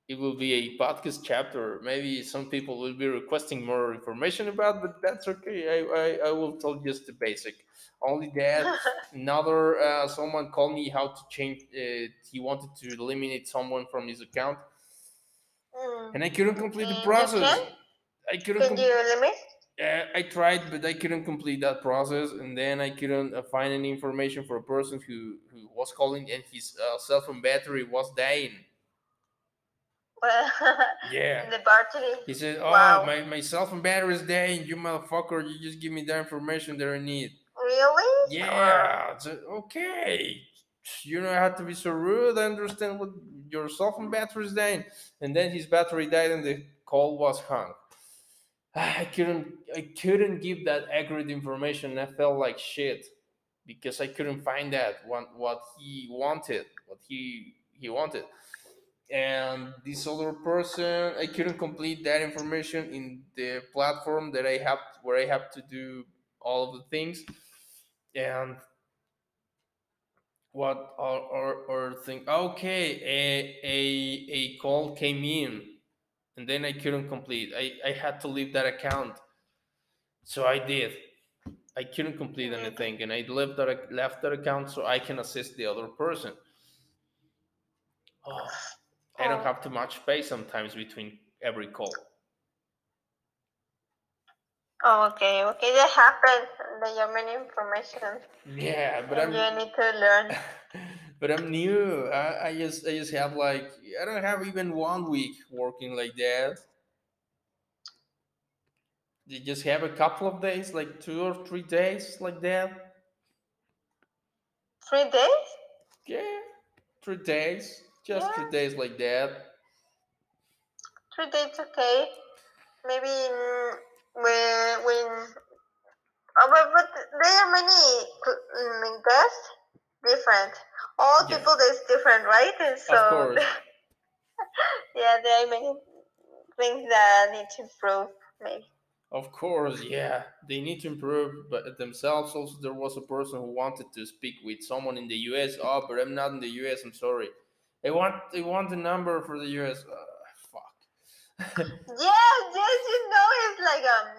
It will be a podcast chapter. Maybe some people will be requesting more information about, but that's okay. I I, I will tell just the basic. Only that another uh, someone called me how to change. Uh, he wanted to eliminate someone from his account, Mm. and I couldn't complete the process. I couldn't. Can com- you limit? uh, I tried, but I couldn't complete that process, and then I couldn't uh, find any information for a person who, who was calling, and his uh, cell phone battery was dying. Yeah. the battery. He said, "Oh, Wow. my, my cell phone battery is dying. You motherfucker! You just give me the information that I need." Really? Yeah. Okay. You don't have to be so rude. I understand what your cell phone battery is dying, and then his battery died, and the call was hung. I couldn't I couldn't give that accurate information. I felt like shit because I couldn't find that what what he wanted, what he he wanted. And this other person, I couldn't complete that information in the platform that I have where I have to do all of the things. And what or or, or think okay, a, a a call came in and then I couldn't complete. I, I had to leave that account. So I did. I couldn't complete Mhm. anything and I left that left that account so I can assist the other person. Oh, I don't Oh. have too much space sometimes between every call. Oh, okay, okay. That happens. There are many information, Yeah, but I'm you need to learn. but I'm new. I, I just I just have like I don't have even one week working like that. You just have a couple of days, like two or three days, like that. Three days? Yeah, three days, just three days like that. Three days, okay. Maybe when when. Oh, but, but there are many mm, guests different. All Yeah. people is different, right? And so Of course. yeah, there are many things that need to improve. Maybe. Of course, yeah, they need to improve but themselves. Also, there was a person who wanted to speak with someone in the U.S. Oh, but I'm not in the U.S. I'm sorry. They want they want the number for the U.S. Uh, fuck. Yes, yes, you know, it's like um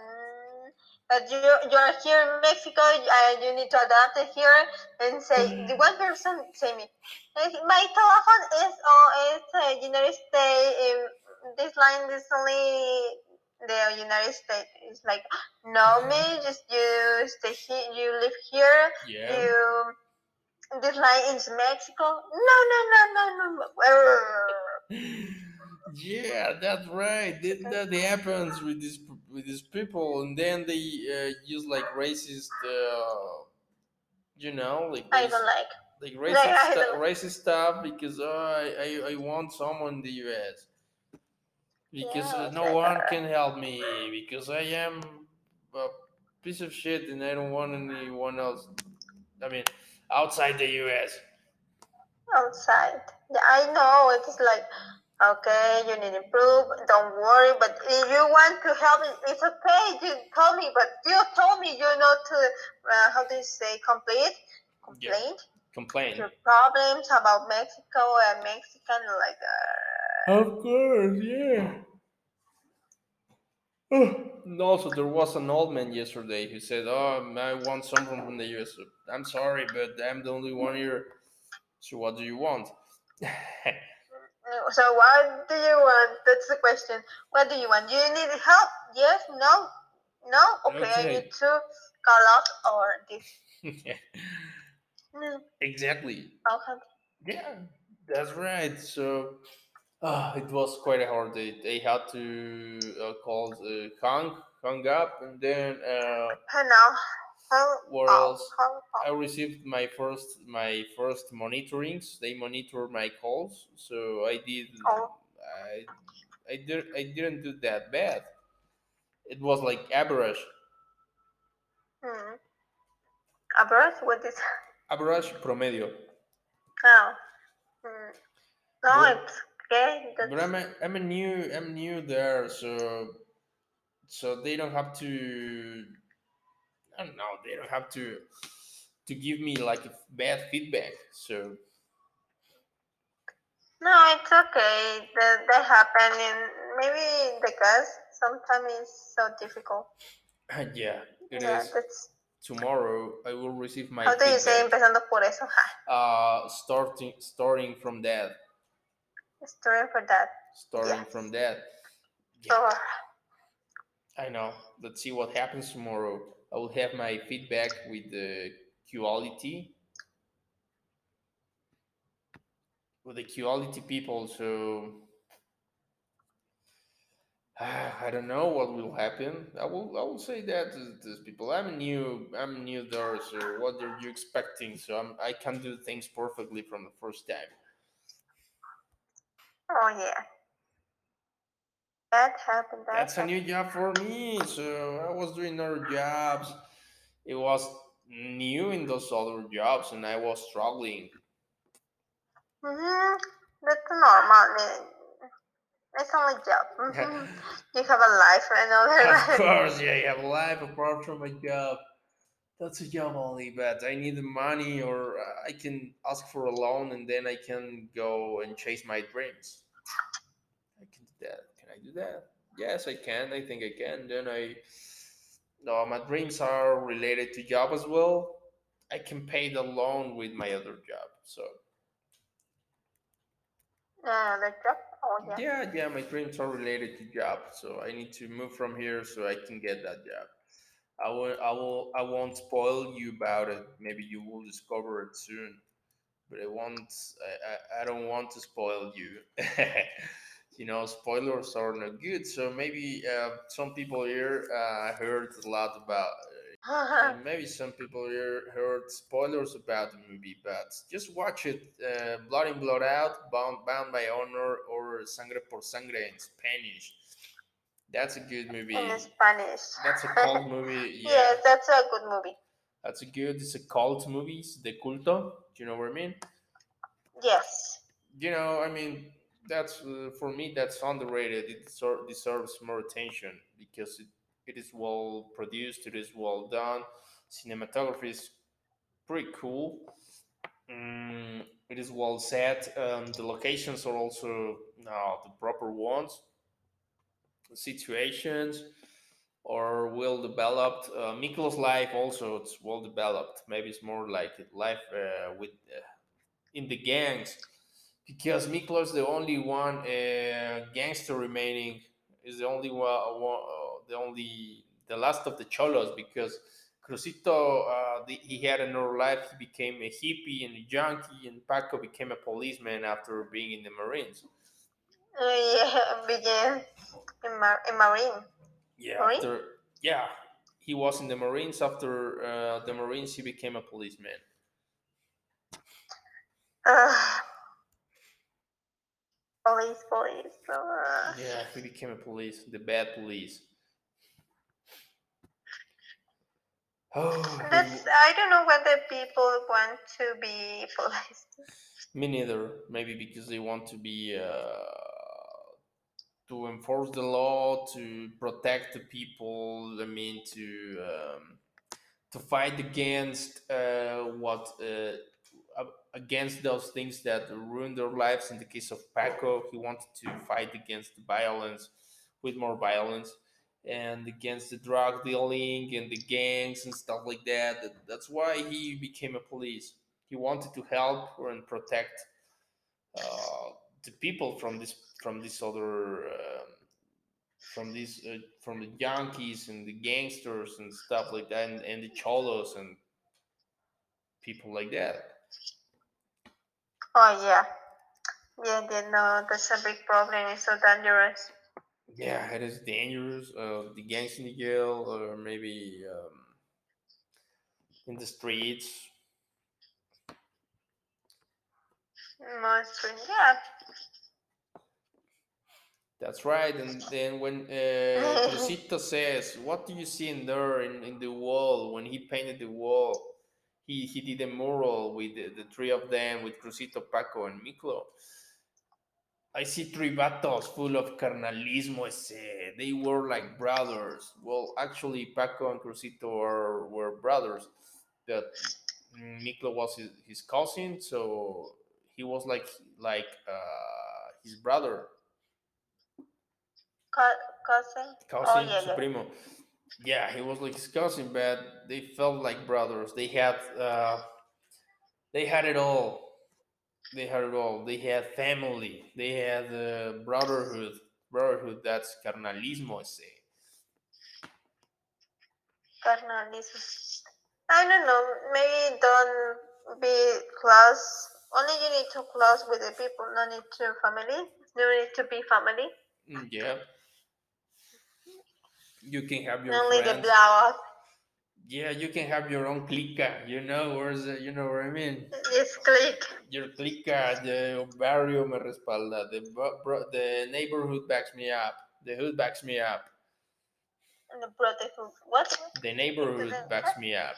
that you you're here in Mexico and you need to adapt it here and say the one person say me, "Eh, my telephone is on it's uh, United States. um, This line is only the United States. It's like no, me just you stay here. You live here. yeah. You this line is Mexico. No, no, no, no, no. Yeah, that's right. That, that happens with these with these people, and then they uh, use like racist, uh, you know, like I don't like. like racist, stu- don't- racist stuff because oh, I, I I want someone in the U.S. because Yeah, uh, no like one that. can help me because I am a piece of shit and I don't want anyone else. I mean, outside the U.S. outside. Yeah, I know it's like okay, you need to improve. Don't worry, but if you want to help, it's okay. You told me, but you told me you know to uh, how do you say complete Yeah. complaint Complain. your problems about Mexico and Mexican like uh, Of course, yeah. Also, there was an old man yesterday who said, "Oh, I want someone from the US." I'm sorry, but I'm the only one here. So, what do you want? so what do you want? That's the question. What do you want? Do you need help? Yes, no, no. Okay, I need to call out or this. Mm, exactly. okay. Yeah, that's right. So, uh, it was quite a hard day. They had to uh, call uh, hung hung up, and then uh, now, how, how, else? how, I received my first my first monitorings. They monitor my calls, so I did. Oh. I I did I didn't do that bad. It was like average, hmm. Average? What is? average promedio. Oh. Hmm. No, But- it's okay. That's, But I'm a, I'm a new I'm new there, so so they don't have to. I don't know. They don't have to to give me like bad feedback. So no, it's okay. That, that happen and maybe the because sometimes it's so difficult. yeah, it is. yeah, that's Tomorrow I will receive my how do you say empezando por eso? uh starting starting from that Story for that. starting Yes. from that yeah, uh, i know let's see what happens tomorrow i will have my feedback with the quality with the quality people so I don't know what will happen. I will I will say that to these people. I'm new. I'm new there. So what are you expecting? So I'm I can do things perfectly from the first time. Oh yeah. That happened. That That's a new job for me. So I was doing other jobs. It was new in those other jobs, and I was struggling. Mm-hmm. That's normal. It's only job. Mhm. you have a life and other of life. course, yeah, you have a life apart from a job. That's a job only, but I need the money, or I can ask for a loan, and then I can go and chase my dreams. I can do that. Can I do that? Yes, I can. I think I can. Then I, no, my dreams are related to job as well. I can pay the loan with my other job. So Uh, the job. Oh yeah. yeah, yeah, my dreams are related to job. So I need to move from here so I can get that job. I will, I will, I won't spoil you about it. Maybe you will discover it soon. But I won't. I, I, I don't want to spoil you. you know spoilers are not good. So maybe uh, some people here uh, heard a lot about. Uh, maybe some people here heard spoilers about the movie, but just watch it. Uh, blood in, blood out, bound, bound by honor, or sangre por sangre in Spanish. That's a good movie. In Spanish. That's a cult movie. Yeah. Yes, that's a good movie. That's a good. It's a cult movie. It's de culto. Do you know what I mean? Yes. You know, I mean, that's uh, for me. That's underrated. It deser- deserves more attention because it, it is well produced. It is well done. Cinematography is pretty cool. Mm, it is well set. Um, the locations are also now the proper ones. Situations or well developed. Uh, Miklo's life also it's well developed. Maybe it's more like life uh, with uh, in the gangs because Miklo's the only one uh, gangster remaining. Is the only one, uh, the only the last of the cholos because Crucito uh, the, he had another life. He became a hippie and a junkie, and Paco became a policeman after being in the Marines. Yeah, began in, Mar- in Marine. Yeah, Marine? after yeah, he was in the Marines. After uh, the Marines, he became a policeman. Uh, police, police. Uh, Yeah, he became a police, the bad police. Oh, that's I don't know whether people want to be police. me neither. Maybe because they want to be uh, to enforce the law, to protect the people. I mean, to um, to fight against uh, what uh, against those things that ruin their lives. In the case of Paco, he wanted to fight against the violence with more violence and against the drug dealing and the gangs and stuff like that. That- That's why he became a police. He wanted to help and protect uh, the people from this from this other um, from these uh, from the junkies and the gangsters and stuff like that and, and the cholos and people like that. Oh yeah, yeah. They know that's a big problem. It's so dangerous. Yeah, it is dangerous. Uh, the gangs in the jail, or maybe um, in the streets. Mostly, yeah. That's right. And then when uh, Crucito says, "What do you see in there in, in the wall?" When he painted the wall, he he did a mural with the, the three of them, with Crucito, Paco, and Miklo. I see three vatos full of carnalismo. Ese. They were like brothers. Well, actually, Paco and Crucito are, were brothers. But Miklo was his, his cousin, so he was like like uh, his brother. Co- cousin. cousin, Oh yeah, primo. Yeah, he was like his cousin, but they felt like brothers. They had uh, they had it all. They had it all. They had family. They had uh, brotherhood. Brotherhood. That's carnalismo. Ese. Carnalism. I don't know. Maybe don't be close. Only you need to close with the people. No need to family. No need to be family. Mm, Yeah. You can have your Only the friends. blow up. Yeah, you can have your own clica. You know where's the, you know what I mean. This click. Your clica, the barrio me respalda. The the neighborhood backs me up. The hood backs me up. The brotherhood. What? The neighborhood backs me up.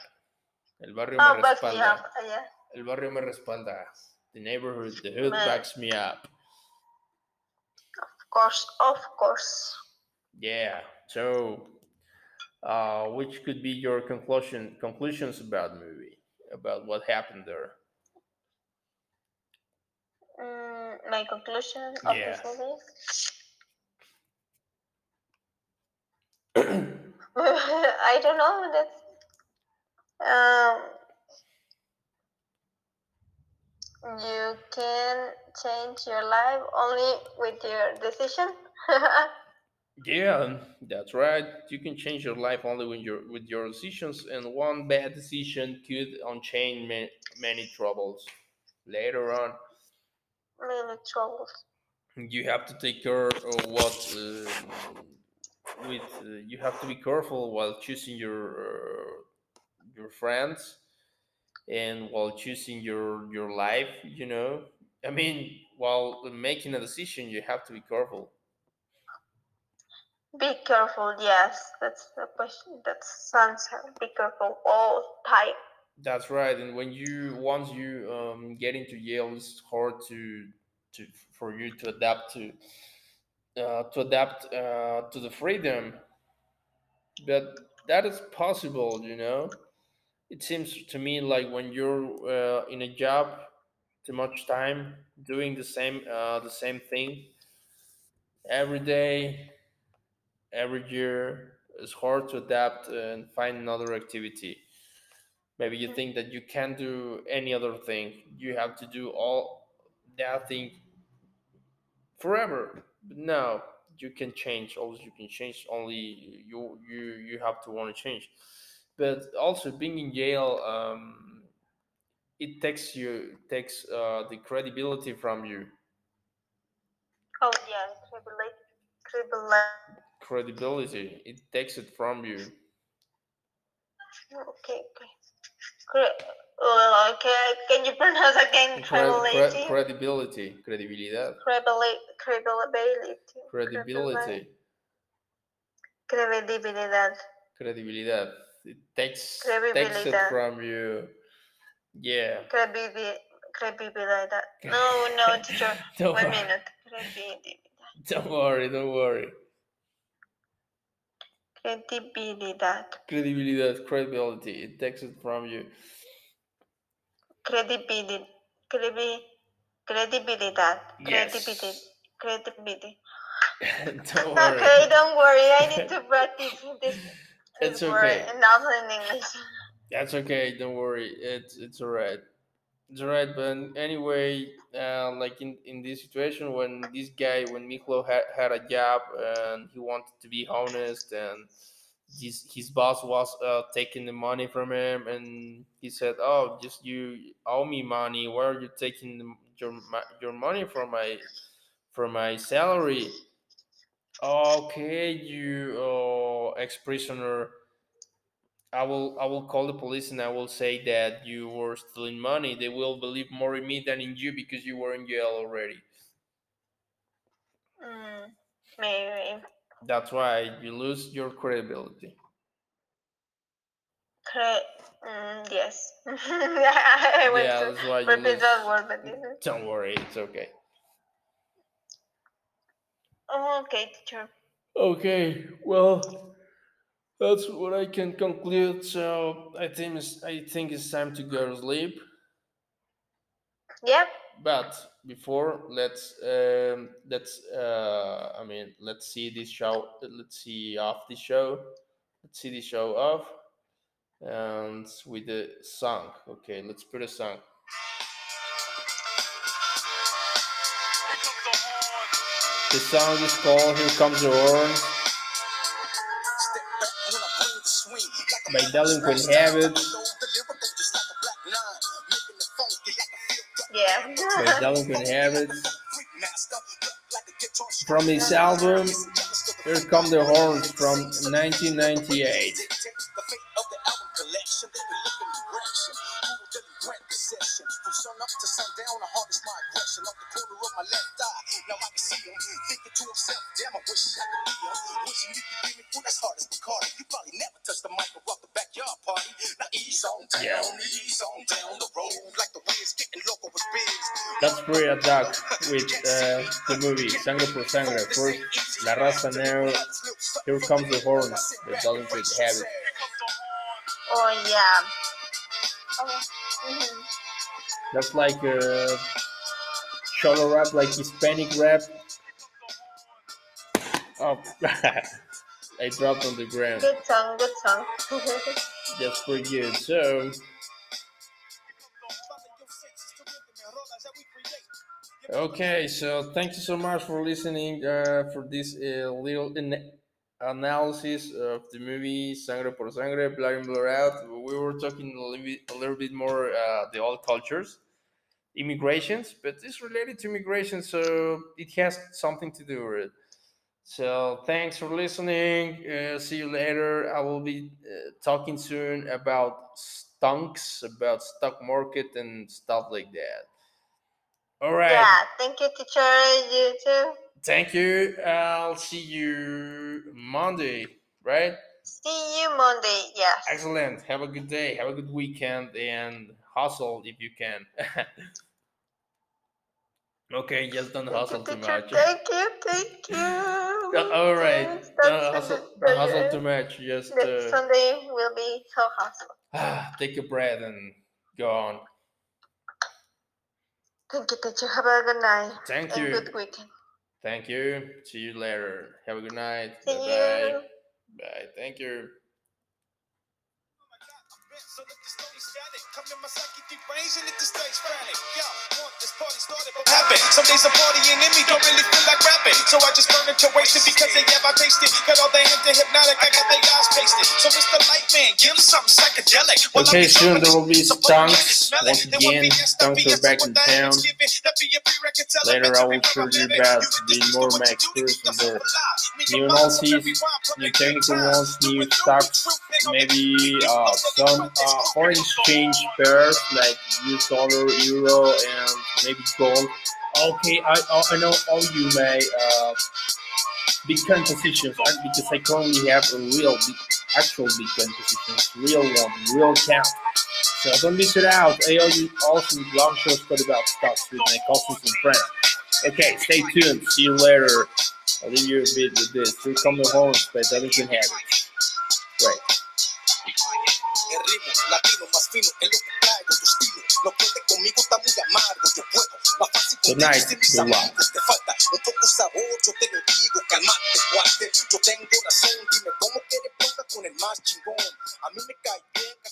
El barrio Oh, me backs me respalda. up. Yeah. El barrio me respalda. The neighborhood, the hood Man. backs me up. Of course. Of course. Yeah. So, uh, which could be your conclusion conclusions about the movie, about what happened there? Mm, my conclusion of Yeah. this movie. I don't know. That's um. You can change your life only with your decision. Yeah, that's right. You can change your life only with your with your decisions, and one bad decision could unchain ma- many troubles later on. Many troubles. you have to take care of what uh, with uh, you have to be careful while choosing your uh, your friends and while choosing your your life you know i mean while making a decision you have to be careful Be careful. Yes, that's the question. That's answer. Be careful all time. that's right and when you once you um, get into yale it's hard to to for you to adapt to uh, to adapt uh, to the freedom but that is possible you know it seems to me like when you're uh, in a job too much time doing the same uh, the same thing every day every year it's hard to adapt and find another activity. Maybe you think that you can't do any other thing. You have to do all that thing forever. But no you can change. Always you can change. Only you you you have to want to change but also being in jail um, it takes you takes uh, the credibility from you Oh yeah, cribulate. credibility it takes it from you Okay, okay. Uh, okay, can you pronounce again? Cre- cre- Credibility. credibility credibilidad Credibility. Credibility. credibility Credibilidad. credibilidad takes takes it from you yeah Credibilidad. Credibilidad. No, no, teacher. don't, One minute. Credibilidad. don't worry don't worry Credibilidad. credibilidad credibility it takes it from you Credibilidad. Credi- Credibilidad. Yes. Credibilidad. Credibility. don't worry Okay, don't worry. I need to practice this. It's okay. and also in English. That's okay. Don't worry. It's it's alright. It's alright. But anyway, uh, like in in this situation, when this guy, when Miklo had had a job and he wanted to be honest, and his his boss was uh, taking the money from him, and he said, "Oh, just you owe me money. Where are you taking the, your your money from my from my salary?" Okay, you uh, ex prisoner. I will I will call the police and I will say that you were stealing money. They will believe more in me than in you because you were in jail already. Mm, maybe. That's why you lose your credibility. Cre- mm, yes. I went Yeah, to that's why you repeat lose. that word, but Don't worry, it's okay. Oh, okay, teacher. Okay, well, that's what I can conclude. So I think it's, I think it's time to go to sleep. Yep. But before, let's um, let's uh, I mean, let's see this show. Let's see off the show. Let's see the show off, and with the song. Okay, let's put a song. The song is called "Here Comes the Horn" by Delinquent Habits. Yeah. By Delinquent Habits. From his album "Here Come the Horns" from 1998. With uh, the movie Sangre por Sangre. First, La Raza now. Here comes the horns. The Delinquent Habits. Oh, yeah. Oh, mhm. That's like a solo rap, like Hispanic rap. Oh, I dropped on the ground. Good song, good song. That's pretty good. So, okay. So, thank you so much for listening uh, for this uh, little an- analysis of the movie Sangre por Sangre, Blood in Blood Out. We were talking a little bit, a little bit more uh, the old cultures. immigrations, but it's related to immigration, so it has something to do with it. So thanks for listening. Uh, see you later. I will be uh, talking soon about stunks, about stock market and stuff like that. All right. Yeah, thank you, teacher. You too. Thank you. I'll see you Monday, right? See you Monday. Yes. Excellent. Have a good day. Have a good weekend and hustle if you can. okay, just don't hustle too much. Thank you, thank you. Uh, All right. Don't hustle, don't hustle too much. Just uh, Sunday will be so hustle. take a breath and go on. Thank you, teacher. Have a good night. Thank you. good weekend. Thank you. See you later. Have a good night. See Bye bye. you. Bye. Thank you. So let the story static. Come in my psyche deep range and let the stage frantic. Yo, want this party started, but happen. Some days I'm in me, don't really feel like rapping. So I just burn it to waste it because they have I tasted. Got all the hint to hypnotic, I got their eyes pasted. So Mr. Lightman, give 'em something psychedelic. I Okay, soon there will be stunks. Once again, BS, stunks are back in town. Later, I will show you about the more Max you do, Cruz and that's the all new and new technical ones, new stocks, maybe uh, some uh, foreign exchange pairs like US dollar, euro, and maybe gold. Okay, I I know all you may uh, Bitcoin positions because I currently have a real actual Bitcoin positions, real one, real account. So don't miss it out. I always awesome long shows about stocks with my cousins and friends. Okay, stay tuned. See you later. I'll leave you a bit with this. Here come the horns by Delinquent Habits. Right. Latino más fino es lo que traigo tu estilo. No cuentes conmigo, está muy amargo. Yo puedo, más fácil Good contigo night. sin mis amigos. Te falta un poco sabor, yo te lo digo. Calmate, guante. Yo tengo razón. Dime cómo quieres ponga con el más chingón. A mí me cae